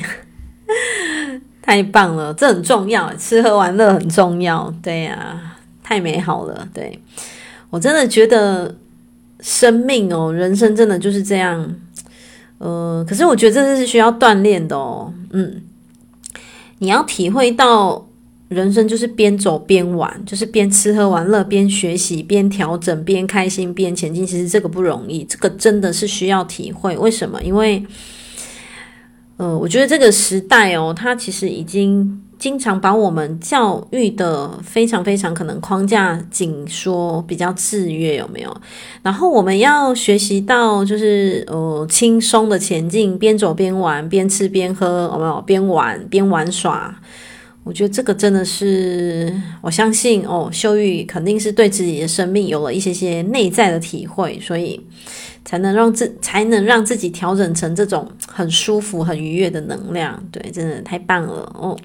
[LAUGHS] 太棒了，这很重要，吃喝玩乐很重要，对呀、太美好了。对，我真的觉得生命哦，人生真的就是这样，呃，可是我觉得这是需要锻炼的哦，嗯，你要体会到。人生就是边走边玩，就是边吃喝玩乐，边学习，边调整，边开心，边前进。其实这个不容易，这个真的是需要体会。为什么？因为，呃，我觉得这个时代哦，它其实已经经常把我们教育的非常非常可能框架紧缩，比较制约，有没有？然后我们要学习到，就是呃轻松的前进，边走边玩，边吃边喝，有没有？边玩边玩耍。我觉得这个真的是，我相信哦，秀玉肯定是对自己的生命有了一些些内在的体会，所以才能让自才能让自己调整成这种很舒服、很愉悦的能量。对，真的太棒了哦！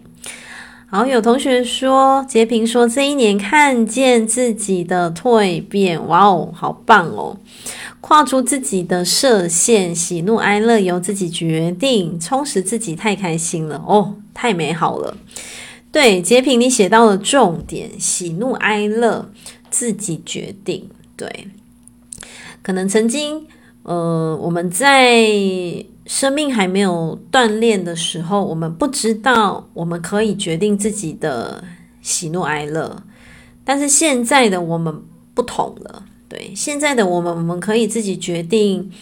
好，有同学说，截屏说这一年看见自己的蜕变，哇哦，好棒哦！跨出自己的设限，喜怒哀乐由自己决定，充实自己，太开心了哦，太美好了。对，截屏，你写到了重点，喜怒哀乐自己决定。对，可能曾经，呃，我们在生命还没有锻炼的时候，我们不知道我们可以决定自己的喜怒哀乐。但是现在的我们不同了，对，现在的我们，我们可以自己决定。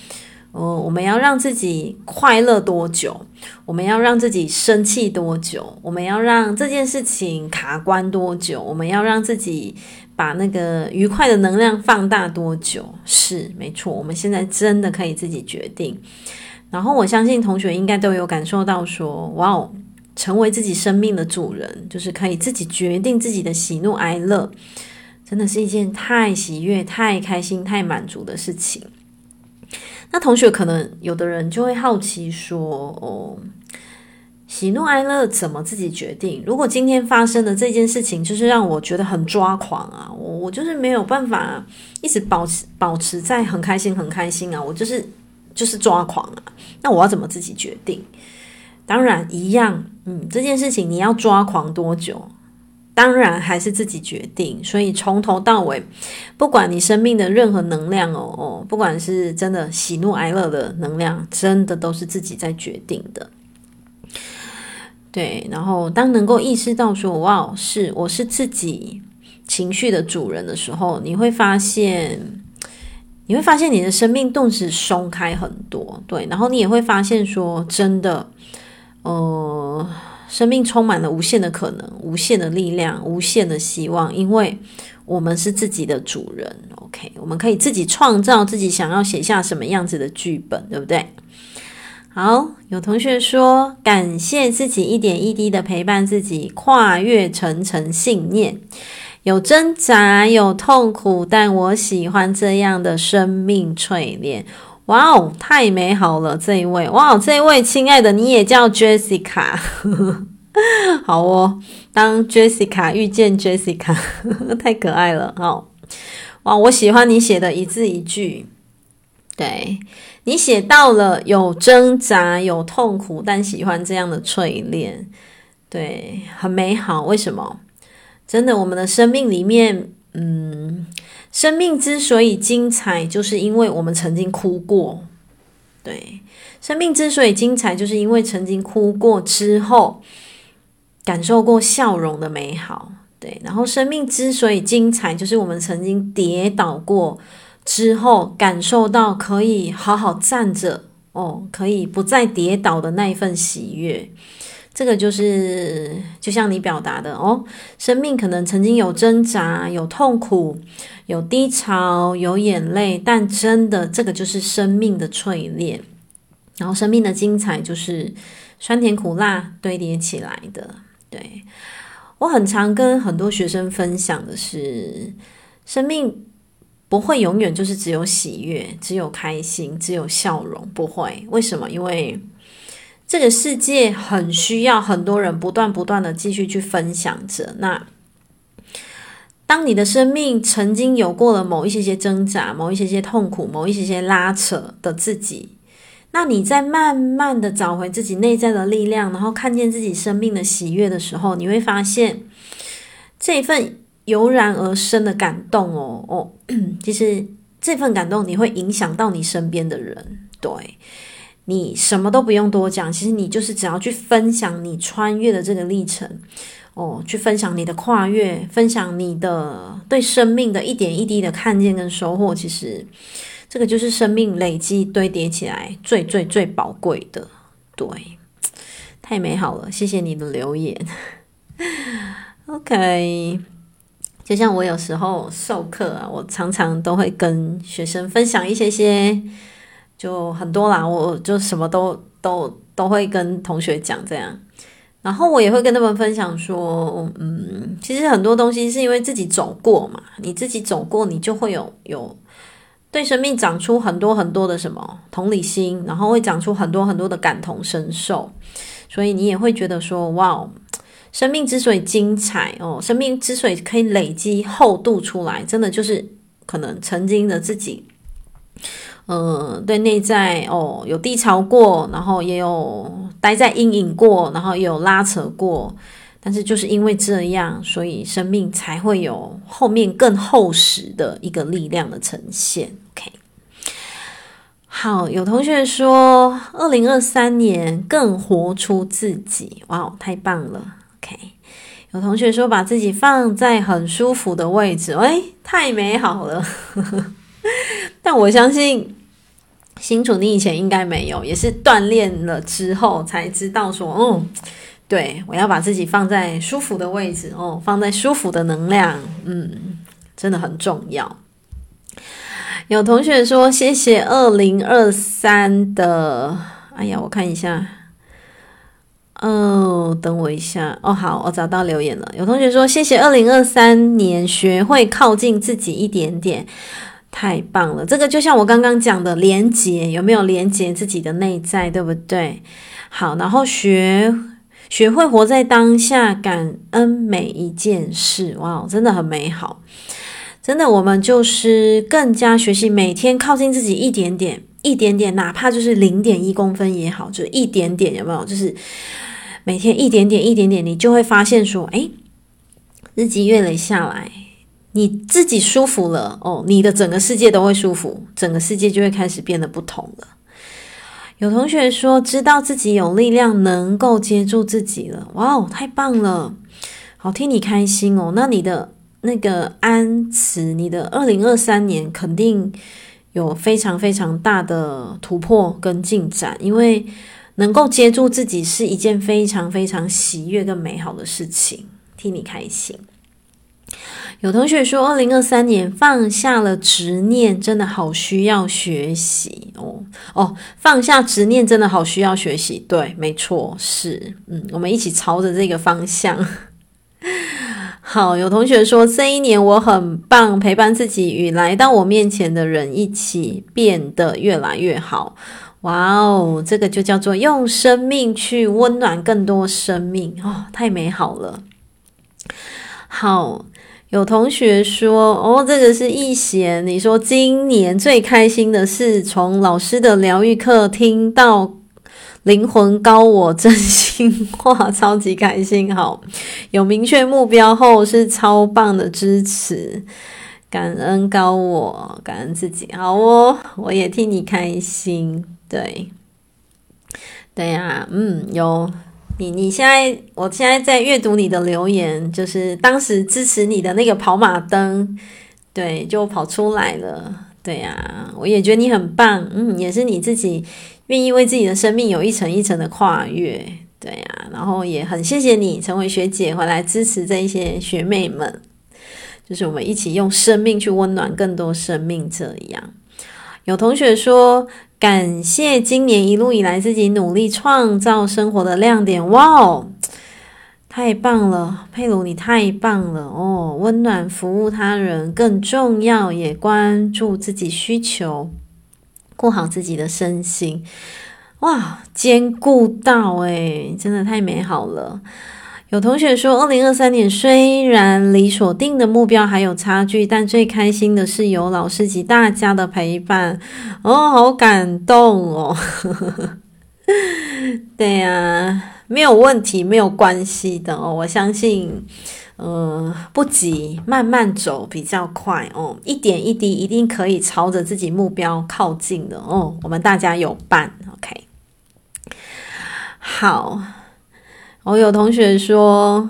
哦，我们要让自己快乐多久？我们要让自己生气多久？我们要让这件事情卡关多久？我们要让自己把那个愉快的能量放大多久？是，没错，我们现在真的可以自己决定。然后我相信同学应该都有感受到说，哇哦，成为自己生命的主人，就是可以自己决定自己的喜怒哀乐，真的是一件太喜悦、太开心、太满足的事情。那同学可能有的人就会好奇说：“哦，喜怒哀乐怎么自己决定？如果今天发生的这件事情就是让我觉得很抓狂啊，我我就是没有办法一直保持保持在很开心很开心啊，我就是就是抓狂啊。那我要怎么自己决定？当然一样，嗯，这件事情你要抓狂多久？当然还是自己决定。所以从头到尾，不管你生命的任何能量哦哦，不管是真的喜怒哀乐的能量，真的都是自己在决定的。对，然后当能够意识到说，哇，是我是自己情绪的主人的时候，你会发现。你会发现你的生命顿时松开很多，对，然后你也会发现说，真的，呃，生命充满了无限的可能、无限的力量、无限的希望，因为我们是自己的主人，OK，我们可以自己创造自己想要写下什么样子的剧本，对不对？好，有同学说，感谢自己一点一滴的陪伴自己，跨越层层信念。有挣扎，有痛苦，但我喜欢这样的生命淬炼。哇哦，太美好了！这一位，哇，这一位亲爱的，你也叫 Jessica，[LAUGHS] 好哦。当 Jessica 遇见 Jessica，太可爱了，哦。哇，我喜欢你写的一字一句，对，你写到了有挣扎，有痛苦，但喜欢这样的淬炼，对，很美好。为什么？真的，我们的生命里面，嗯，生命之所以精彩，就是因为我们曾经哭过。对，生命之所以精彩，就是因为曾经哭过之后，感受过笑容的美好。对，然后生命之所以精彩，就是我们曾经跌倒过之后，感受到可以好好站着，哦，可以不再跌倒的那一份喜悦。这个就是，就像你表达的哦，生命可能曾经有挣扎、有痛苦、有低潮、有眼泪，但真的，这个就是生命的淬炼。然后，生命的精彩就是酸甜苦辣堆叠起来的。对，我很常跟很多学生分享的是，生命不会永远就是只有喜悦、只有开心、只有笑容，不会。为什么？因为这个世界很需要很多人不断不断的继续去分享着。那当你的生命曾经有过了某一些些挣扎、某一些些痛苦、某一些些拉扯的自己，那你在慢慢的找回自己内在的力量，然后看见自己生命的喜悦的时候，你会发现这份油然而生的感动哦哦，其实这份感动你会影响到你身边的人，对。你什么都不用多讲，其实你就是只要去分享你穿越的这个历程，哦，去分享你的跨越，分享你的对生命的一点一滴的看见跟收获，其实这个就是生命累积堆叠起来最最最宝贵的。对，太美好了，谢谢你的留言。OK，就像我有时候授课啊，我常常都会跟学生分享一些些。就很多啦，我就什么都都都会跟同学讲这样，然后我也会跟他们分享说，嗯，其实很多东西是因为自己走过嘛，你自己走过，你就会有有对生命长出很多很多的什么同理心，然后会长出很多很多的感同身受，所以你也会觉得说，哇，生命之所以精彩哦，生命之所以可以累积厚度出来，真的就是可能曾经的自己。嗯，对内在哦，有低潮过，然后也有待在阴影过，然后也有拉扯过，但是就是因为这样，所以生命才会有后面更厚实的一个力量的呈现。OK，好，有同学说，二零二三年更活出自己，哇，太棒了。OK，有同学说，把自己放在很舒服的位置，哎，太美好了。[LAUGHS] 但我相信，新楚你以前应该没有，也是锻炼了之后才知道说，哦，对，我要把自己放在舒服的位置，哦，放在舒服的能量，嗯，真的很重要。有同学说，谢谢二零二三的，哎呀，我看一下，哦，等我一下，哦，好，我找到留言了。有同学说，谢谢二零二三年学会靠近自己一点点。太棒了，这个就像我刚刚讲的连结，有没有连结自己的内在，对不对？好，然后学学会活在当下，感恩每一件事，哇，真的很美好。真的，我们就是更加学习，每天靠近自己一点点，一点点，哪怕就是零点一公分也好，就一点点，有没有？就是每天一点点，一点点，你就会发现说，哎，日积月累下来，你自己舒服了哦，你的整个世界都会舒服，整个世界就会开始变得不同了。有同学说，知道自己有力量，能够接住自己了，哇哦，太棒了，好替你开心哦。那你的那个安慈，你的二零二三年肯定有非常非常大的突破跟进展，因为能够接住自己是一件非常非常喜悦跟美好的事情，替你开心。有同学说，二零二三年放下了执念，真的好需要学习哦哦，放下执念真的好需要学习，对，没错，是，嗯，我们一起朝着这个方向。[LAUGHS] 好，有同学说，这一年我很棒，陪伴自己与来到我面前的人一起变得越来越好。哇哦，这个就叫做用生命去温暖更多生命哦，太美好了。好。有同学说：“哦，这个是易贤。你说今年最开心的是从老师的疗愈课听到灵魂高我真心话，[LAUGHS] 超级开心。好，有明确目标后是超棒的支持，感恩高我，感恩自己。好哦，我也替你开心。对，对呀，嗯，有。”你你现在，我现在在阅读你的留言，就是当时支持你的那个跑马灯，对，就跑出来了，对呀、我也觉得你很棒，嗯，也是你自己愿意为自己的生命有一层一层的跨越，对呀、然后也很谢谢你成为学姐回来支持这一些学妹们，就是我们一起用生命去温暖更多生命，这样。有同学说。感谢今年一路以来自己努力创造生活的亮点，哇哦，太棒了，佩鲁你太棒了哦！温暖服务他人更重要，也关注自己需求，顾好自己的身心，哇，兼顾到诶，真的太美好了。有同学说，二零二三年虽然离所定的目标还有差距，但最开心的是有老师及大家的陪伴。哦，好感动哦！[LAUGHS] 对呀、啊，没有问题，没有关系的哦。我相信，呃，不急，慢慢走比较快哦。一点一滴，一定可以朝着自己目标靠近的哦。我们大家有伴，OK。好。我有同学说，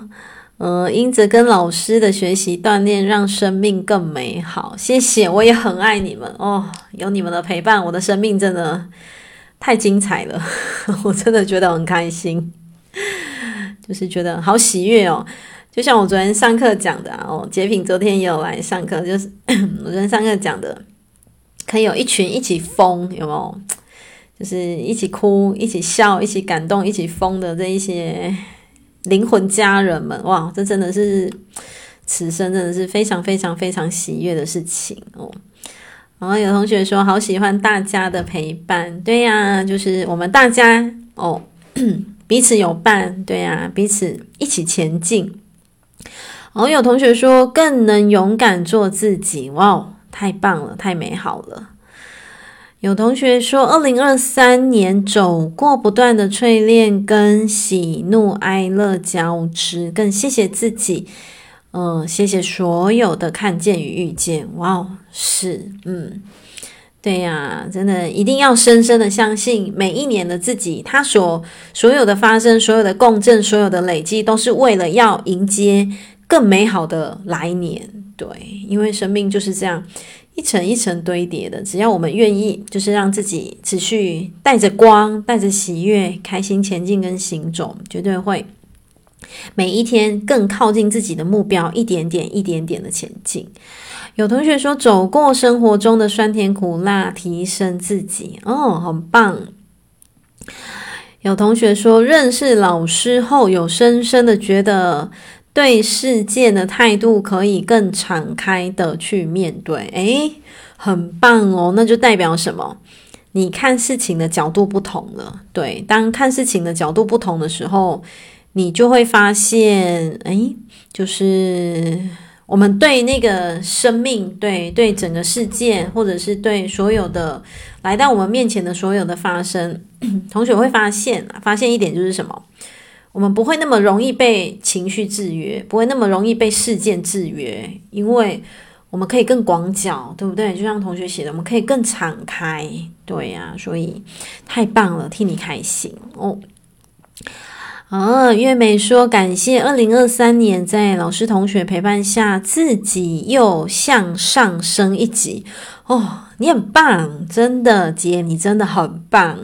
呃，因着跟老师的学习锻炼，让生命更美好。谢谢，我也很爱你们哦。有你们的陪伴，我的生命真的太精彩了。[LAUGHS] 我真的觉得很开心，就是觉得好喜悦哦。就像我昨天上课讲的啊，哦，洁平昨天也有来上课，就是 [COUGHS] 我昨天上课讲的，可以有一群一起疯，有没有？就是一起哭、一起笑、一起感动、一起疯的这一些灵魂家人们，哇，这真的是此生真的是非常非常非常喜悦的事情哦。然后有同学说，好喜欢大家的陪伴，对呀，就是我们大家哦，[CLEARS THROAT] 彼此有伴，对呀，彼此一起前进。然后有同学说，更能勇敢做自己，哇，太棒了，太美好了。有同学说，二零二三年走过不断的淬炼，跟喜怒哀乐交织，更谢谢自己，嗯、呃，谢谢所有的看见与遇见。哇，是，嗯，对呀，真的一定要深深的相信，每一年的自己，他所所有的发生，所有的共振，所有的累积，都是为了要迎接更美好的来年。对，因为生命就是这样。一层一层堆叠的，只要我们愿意，就是让自己持续带着光、带着喜悦、开心前进跟行走，绝对会每一天更靠近自己的目标，一点点、一点点的前进。有同学说，走过生活中的酸甜苦辣，提升自己，哦，很棒。有同学说，认识老师后，有深深的觉得。对世界的态度可以更敞开的去面对，诶，很棒哦！那就代表什么？你看事情的角度不同了。对，当看事情的角度不同的时候，你就会发现，诶，就是我们对那个生命，对对整个世界，或者是对所有的来到我们面前的所有的发生，[CLEARS THROAT] 同学会发现，发现一点就是什么？我们不会那么容易被情绪制约，不会那么容易被事件制约，因为我们可以更广角，对不对？就像同学写的，我们可以更敞开，对呀、所以太棒了，替你开心哦。啊，月美说感谢二零二三年在老师同学陪伴下，自己又向上升一级哦，你很棒，真的姐，你真的很棒，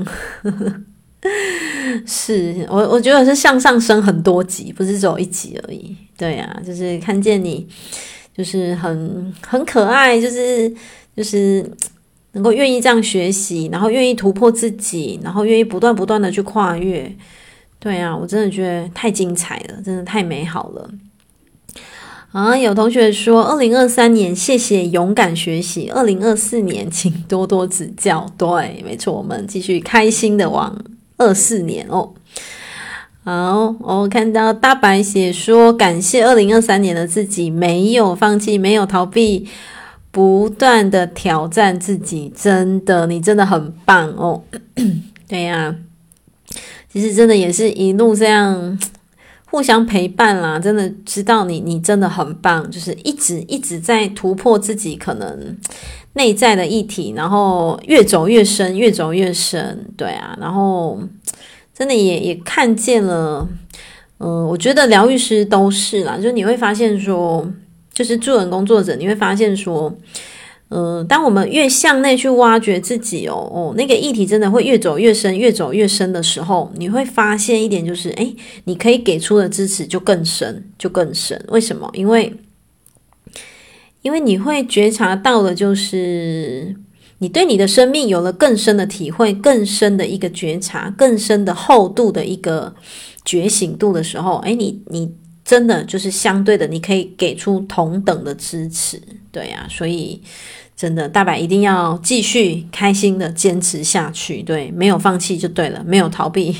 [LAUGHS] 是我我觉得是向上升很多级，不是只有一级而已。对啊，就是看见你，就是很很可爱，就是就是能够愿意这样学习，然后愿意突破自己，然后愿意不断不断的去跨越。对啊，我真的觉得太精彩了，真的太美好了。啊，有同学说，二零二三年谢谢勇敢学习，二零二四年请多多指教。对，没错，我们继续开心的往二四年哦。好，我看到大白写说，感谢二零二三年的自己，没有放弃，没有逃避，不断的挑战自己，真的，你真的很棒哦。[CLEARS THROAT] 对呀。其实真的也是一路这样互相陪伴啦，真的知道你，你真的很棒，就是一直一直在突破自己可能内在的议题，然后越走越深，越走越深，对啊，然后真的也也看见了，嗯、我觉得疗愈师都是啦，就你会发现说，就是助人工作者，你会发现说。呃，当我们越向内去挖掘自己哦哦，那个议题真的会越走越深，越走越深的时候，你会发现一点就是，诶，你可以给出的支持就更深，就更深。为什么？因为，因为你会觉察到的，就是你对你的生命有了更深的体会，更深的一个觉察，更深的厚度的一个觉醒度的时候，诶，你你真的就是相对的，你可以给出同等的支持，对呀，所以。真的，大白一定要继续开心的坚持下去，对，没有放弃就对了，没有逃避，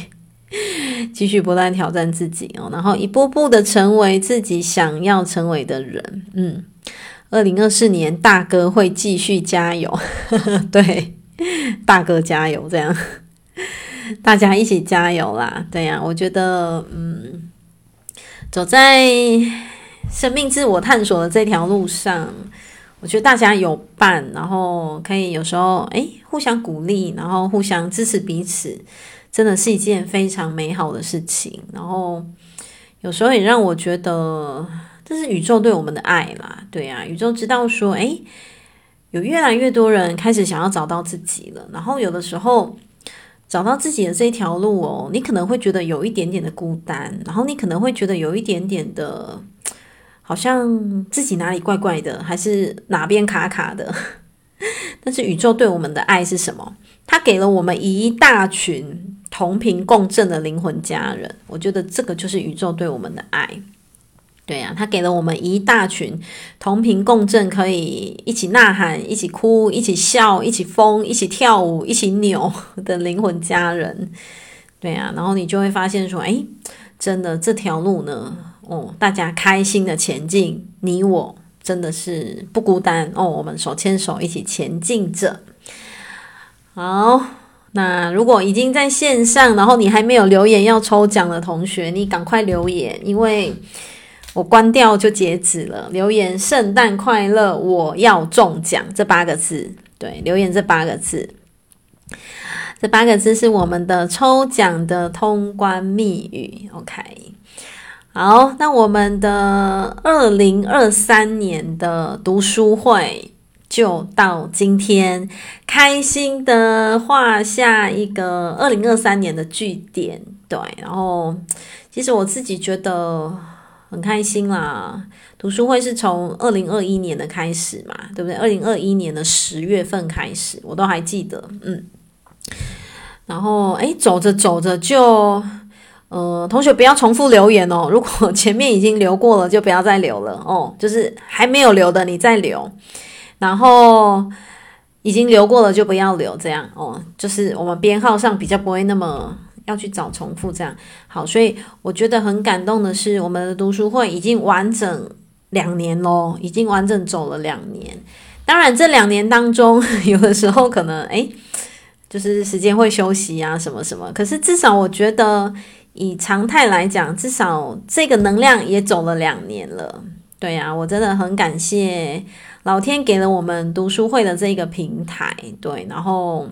[LAUGHS] 继续不断挑战自己哦，然后一步步的成为自己想要成为的人。嗯，二零二四年大哥会继续加油，[LAUGHS] 对，大哥加油，这样 [LAUGHS] 大家一起加油啦！对呀，我觉得，嗯，走在生命自我探索的这条路上。我觉得大家有伴，然后可以有时候诶互相鼓励，然后互相支持彼此，真的是一件非常美好的事情。然后有时候也让我觉得这是宇宙对我们的爱啦，对啊，宇宙知道说，诶有越来越多人开始想要找到自己了。然后有的时候找到自己的这一条路哦，你可能会觉得有一点点的孤单，然后你可能会觉得有一点点的。好像自己哪里怪怪的，还是哪边卡卡的。[LAUGHS] 但是宇宙对我们的爱是什么？他给了我们一大群同频共振的灵魂家人。我觉得这个就是宇宙对我们的爱。对呀、他给了我们一大群同频共振，可以一起呐喊、一起哭、一起笑、一起疯、一起跳舞、一起扭的灵魂家人。对呀、然后你就会发现说，诶，真的这条路呢？哦，大家开心的前进，你我真的是不孤单哦。我们手牵手一起前进着。好，那如果已经在线上，然后你还没有留言要抽奖的同学，你赶快留言，因为我关掉就截止了。留言“圣诞快乐”，我要中奖这八个字，对，留言这八个字，这八个字是我们的抽奖的通关密语。OK。好，那我们的二零二三年的读书会就到今天，开心的画下一个二零二三年的句点。对，然后其实我自己觉得很开心啦。读书会是从二零二一年的开始嘛，对不对？二零二一年的十月份开始，我都还记得。嗯，然后诶，走着走着就。呃，同学不要重复留言哦。如果前面已经留过了，就不要再留了哦。就是还没有留的，你再留。然后已经留过了，就不要留。这样哦，就是我们编号上比较不会那么要去找重复这样。好，所以我觉得很感动的是，我们的读书会已经完整两年咯，已经完整走了两年。当然，这两年当中，[LAUGHS] 有的时候可能诶，就是时间会休息啊，什么什么。可是至少我觉得，以常态来讲，至少这个能量也走了两年了。对啊，我真的很感谢老天给了我们读书会的这个平台。对，然后。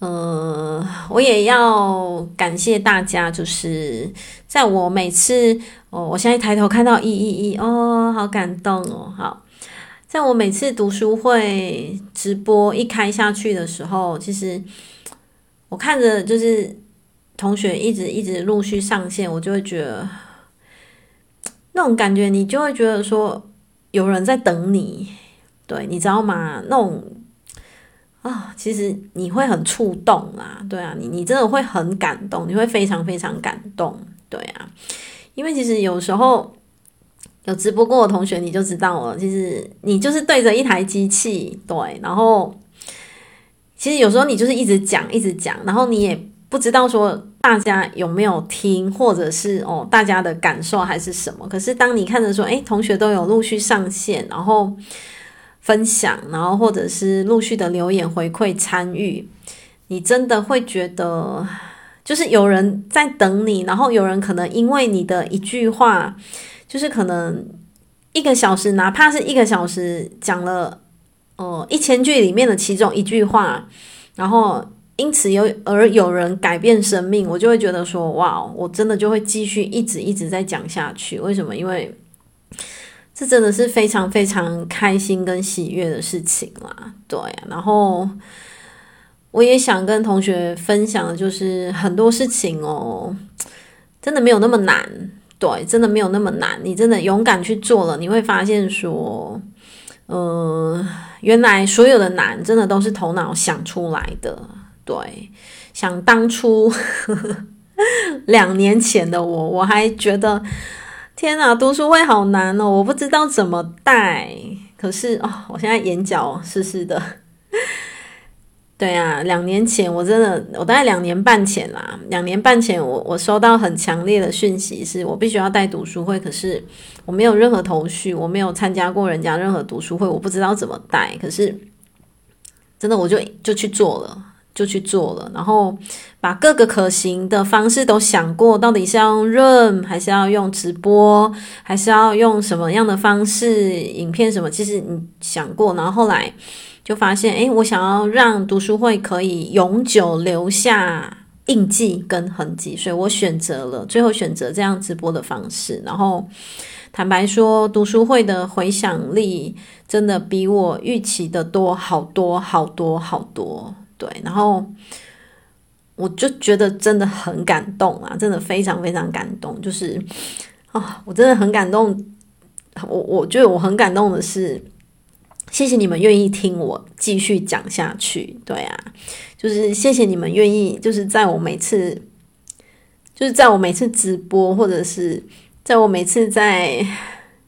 呃，我也要感谢大家，就是在我每次哦，我现在抬头看到一一一哦，好感动哦。好，在我每次读书会直播一开下去的时候，其实我看着就是同学一直一直陆续上线，我就会觉得那种感觉，你就会觉得说有人在等你，对，你知道吗？那种。啊、其实你会很触动啊，对啊，你你真的会很感动，你会非常非常感动，对啊，因为其实有时候有直播过的同学你就知道了，其实你就是对着一台机器，对，然后其实有时候你就是一直讲一直讲，然后你也不知道说大家有没有听，或者是哦大家的感受还是什么，可是当你看着说，诶，同学都有陆续上线，然后。分享，然后或者是陆续的留言回馈参与，你真的会觉得，就是有人在等你，然后有人可能因为你的一句话，就是可能一个小时，哪怕是一个小时讲了，呃，一千句里面的其中一句话，然后因此有而有人改变生命，我就会觉得说，哇，我真的就会继续一直一直在讲下去。为什么？因为。这真的是非常非常开心跟喜悦的事情啦，对。然后我也想跟同学分享就是很多事情哦，真的没有那么难，对，真的没有那么难。你真的勇敢去做了，你会发现说，呃，原来所有的难真的都是头脑想出来的。对，想当初呵 [LAUGHS] 呵两年前的我，我还觉得。天哪，读书会好难哦！我不知道怎么带。可是哦，我现在眼角湿湿的。[LAUGHS] 对啊，两年前我真的，我大概两年半前啦。两年半前，我我收到很强烈的讯息，是我必须要带读书会。可是我没有任何头绪，我没有参加过人家任何读书会，我不知道怎么带。可是真的，我就就去做了。就去做了，然后把各个可行的方式都想过，到底是要用 Room，还是要用直播，还是要用什么样的方式，影片什么？其实你想过，然后后来就发现，诶，我想要让读书会可以永久留下印记跟痕迹，所以我选择了，最后选择这样直播的方式。然后坦白说，读书会的回响力真的比我预期的多好多好多好多。对，然后我就觉得真的很感动啊，真的非常非常感动。就是啊、我真的很感动。我我觉得我很感动的是，谢谢你们愿意听我继续讲下去。对啊，就是谢谢你们愿意，就是在我每次，就是在我每次直播，或者是在我每次在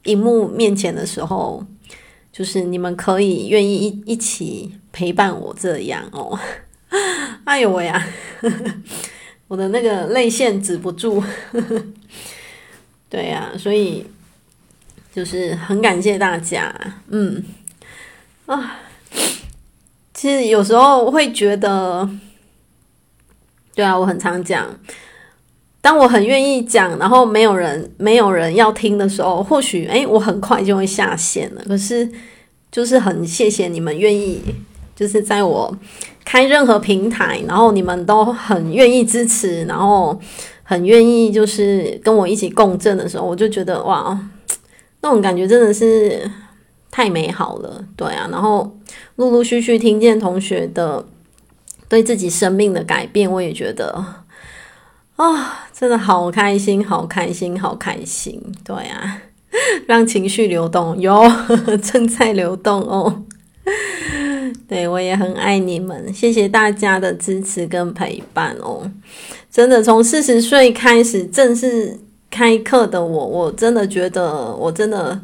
荧幕面前的时候，就是你们可以愿意一一起。陪伴我这样哦，[LAUGHS] 哎呦喂呀，[LAUGHS] 我的那个泪腺止不住，[LAUGHS] 对呀、所以就是很感谢大家，嗯啊，其实有时候会觉得，对啊，我很常讲，当我很愿意讲，然后没有人没有人要听的时候，或许诶，我很快就会下线了。可是就是很谢谢你们愿意。就是在我开任何平台，然后你们都很愿意支持，然后很愿意就是跟我一起共振的时候，我就觉得哇，那种感觉真的是太美好了，对啊。然后陆陆续续听见同学的对自己生命的改变，我也觉得啊、真的好开心，好开心，好开心，对啊，让情绪流动，哟，[LAUGHS] 正在流动哦。对，我也很爱你们，谢谢大家的支持跟陪伴哦。真的，从四十岁开始正式开课的我，我真的觉得，我真的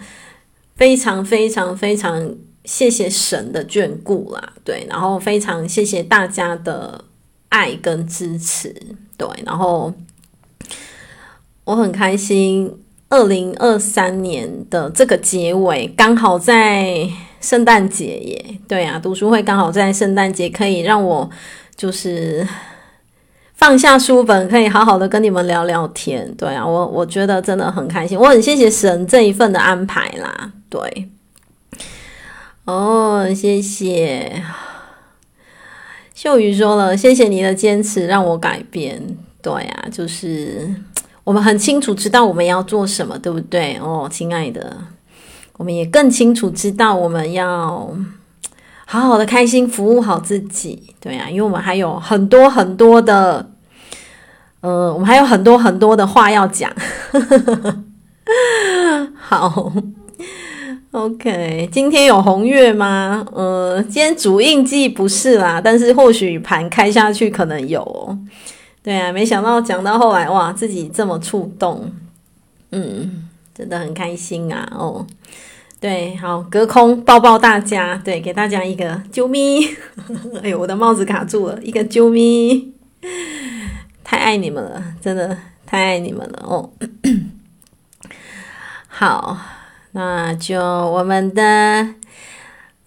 非常非常非常谢谢神的眷顾啦。对，然后非常谢谢大家的爱跟支持。对，然后我很开心。二二零二三年的这个结尾，刚好在圣诞节耶。对啊，读书会刚好在圣诞节，可以让我就是放下书本，可以好好的跟你们聊聊天。对啊，我我觉得真的很开心，我很谢谢神这一份的安排啦。对，哦，谢谢秀瑜说了，谢谢你的坚持，让我改变。对啊，就是。我们很清楚知道我们要做什么，对不对？哦，亲爱的，我们也更清楚知道我们要好好的开心服务好自己，对啊，因为我们还有很多很多的，呃，我们还有很多很多的话要讲。[LAUGHS] 好，OK，今天有红月吗？呃，今天主印记不是啦，但是或许盘开下去可能有哦。对啊，没想到讲到后来，哇，自己这么触动，嗯，真的很开心啊！哦，对，好，隔空抱抱大家，对，给大家一个啾咪，[LAUGHS] 哎呦，我的帽子卡住了，一个啾咪，太爱你们了，真的太爱你们了哦。[CLEARS THROAT] 好，那就我们的。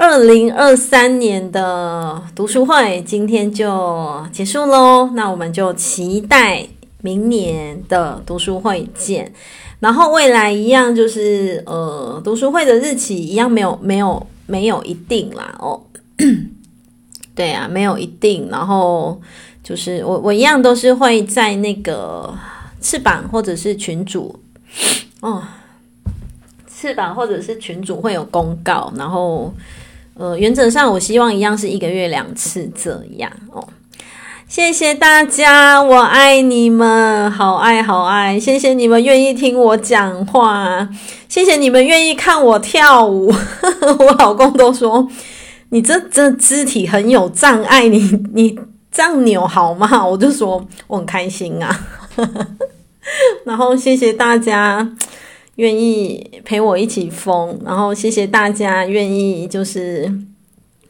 二零二三年的读书会今天就结束喽，那我们就期待明年的读书会见。然后未来一样就是呃，读书会的日期一样没有没有没有一定啦哦。[CLEARS THROAT] 对啊，没有一定。然后就是我我一样都是会在那个翅膀或者是群主哦，翅膀或者是群主会有公告，然后。呃，原则上我希望一样是一个月两次这样哦。谢谢大家，我爱你们，好爱好爱。谢谢你们愿意听我讲话，谢谢你们愿意看我跳舞。[LAUGHS] 我老公都说你这这肢体很有障碍，你你这样扭好吗？我就说我很开心啊。[LAUGHS] 然后谢谢大家。愿意陪我一起疯，然后谢谢大家愿意就是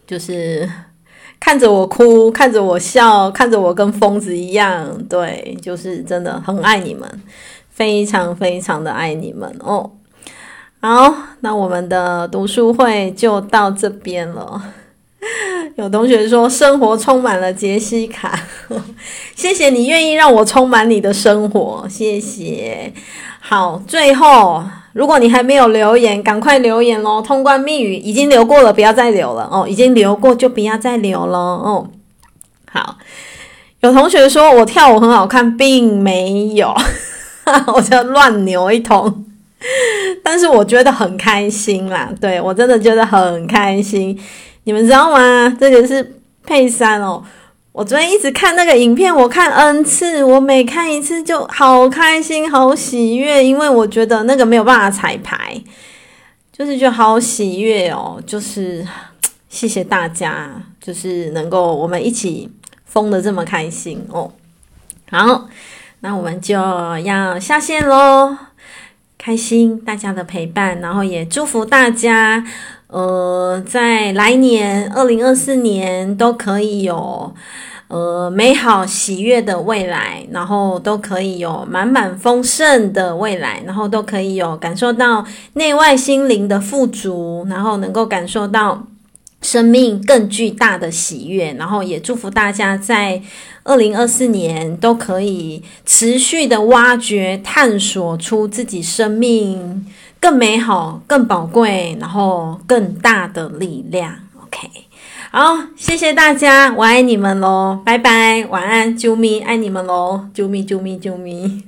就是看着我哭，看着我笑，看着我跟疯子一样，对，就是真的很爱你们，非常非常的爱你们哦。好，那我们的读书会就到这边了。[LAUGHS] 有同学说生活充满了杰西卡，[LAUGHS] 谢谢你愿意让我充满你的生活，谢谢。好，最后，如果你还没有留言，赶快留言咯。通关密语已经留过了，不要再留了哦。已经留过就不要再留了哦。好，有同学说我跳舞很好看，并没有，[LAUGHS] 我就乱扭一通。但是我觉得很开心啦，对，我真的觉得很开心。你们知道吗？这个是佩珊哦。我昨天一直看那个影片，我看 N 次，我每看一次就好开心、好喜悦，因为我觉得那个没有办法彩排，就是就好喜悦哦。就是谢谢大家，就是能够我们一起疯的这么开心哦。好，那我们就要下线喽，开心大家的陪伴，然后也祝福大家。呃，在来年二零二四年都可以有呃美好喜悦的未来，然后都可以有满满丰盛的未来，然后都可以有感受到内外心灵的富足，然后能够感受到生命更巨大的喜悦，然后也祝福大家在二零二四年都可以持续的挖掘、探索出自己生命。更美好、更宝贵，然后更大的力量。OK，好，谢谢大家，我爱你们喽，拜拜，晚安，啾咪，爱你们喽，啾咪，啾咪，啾咪。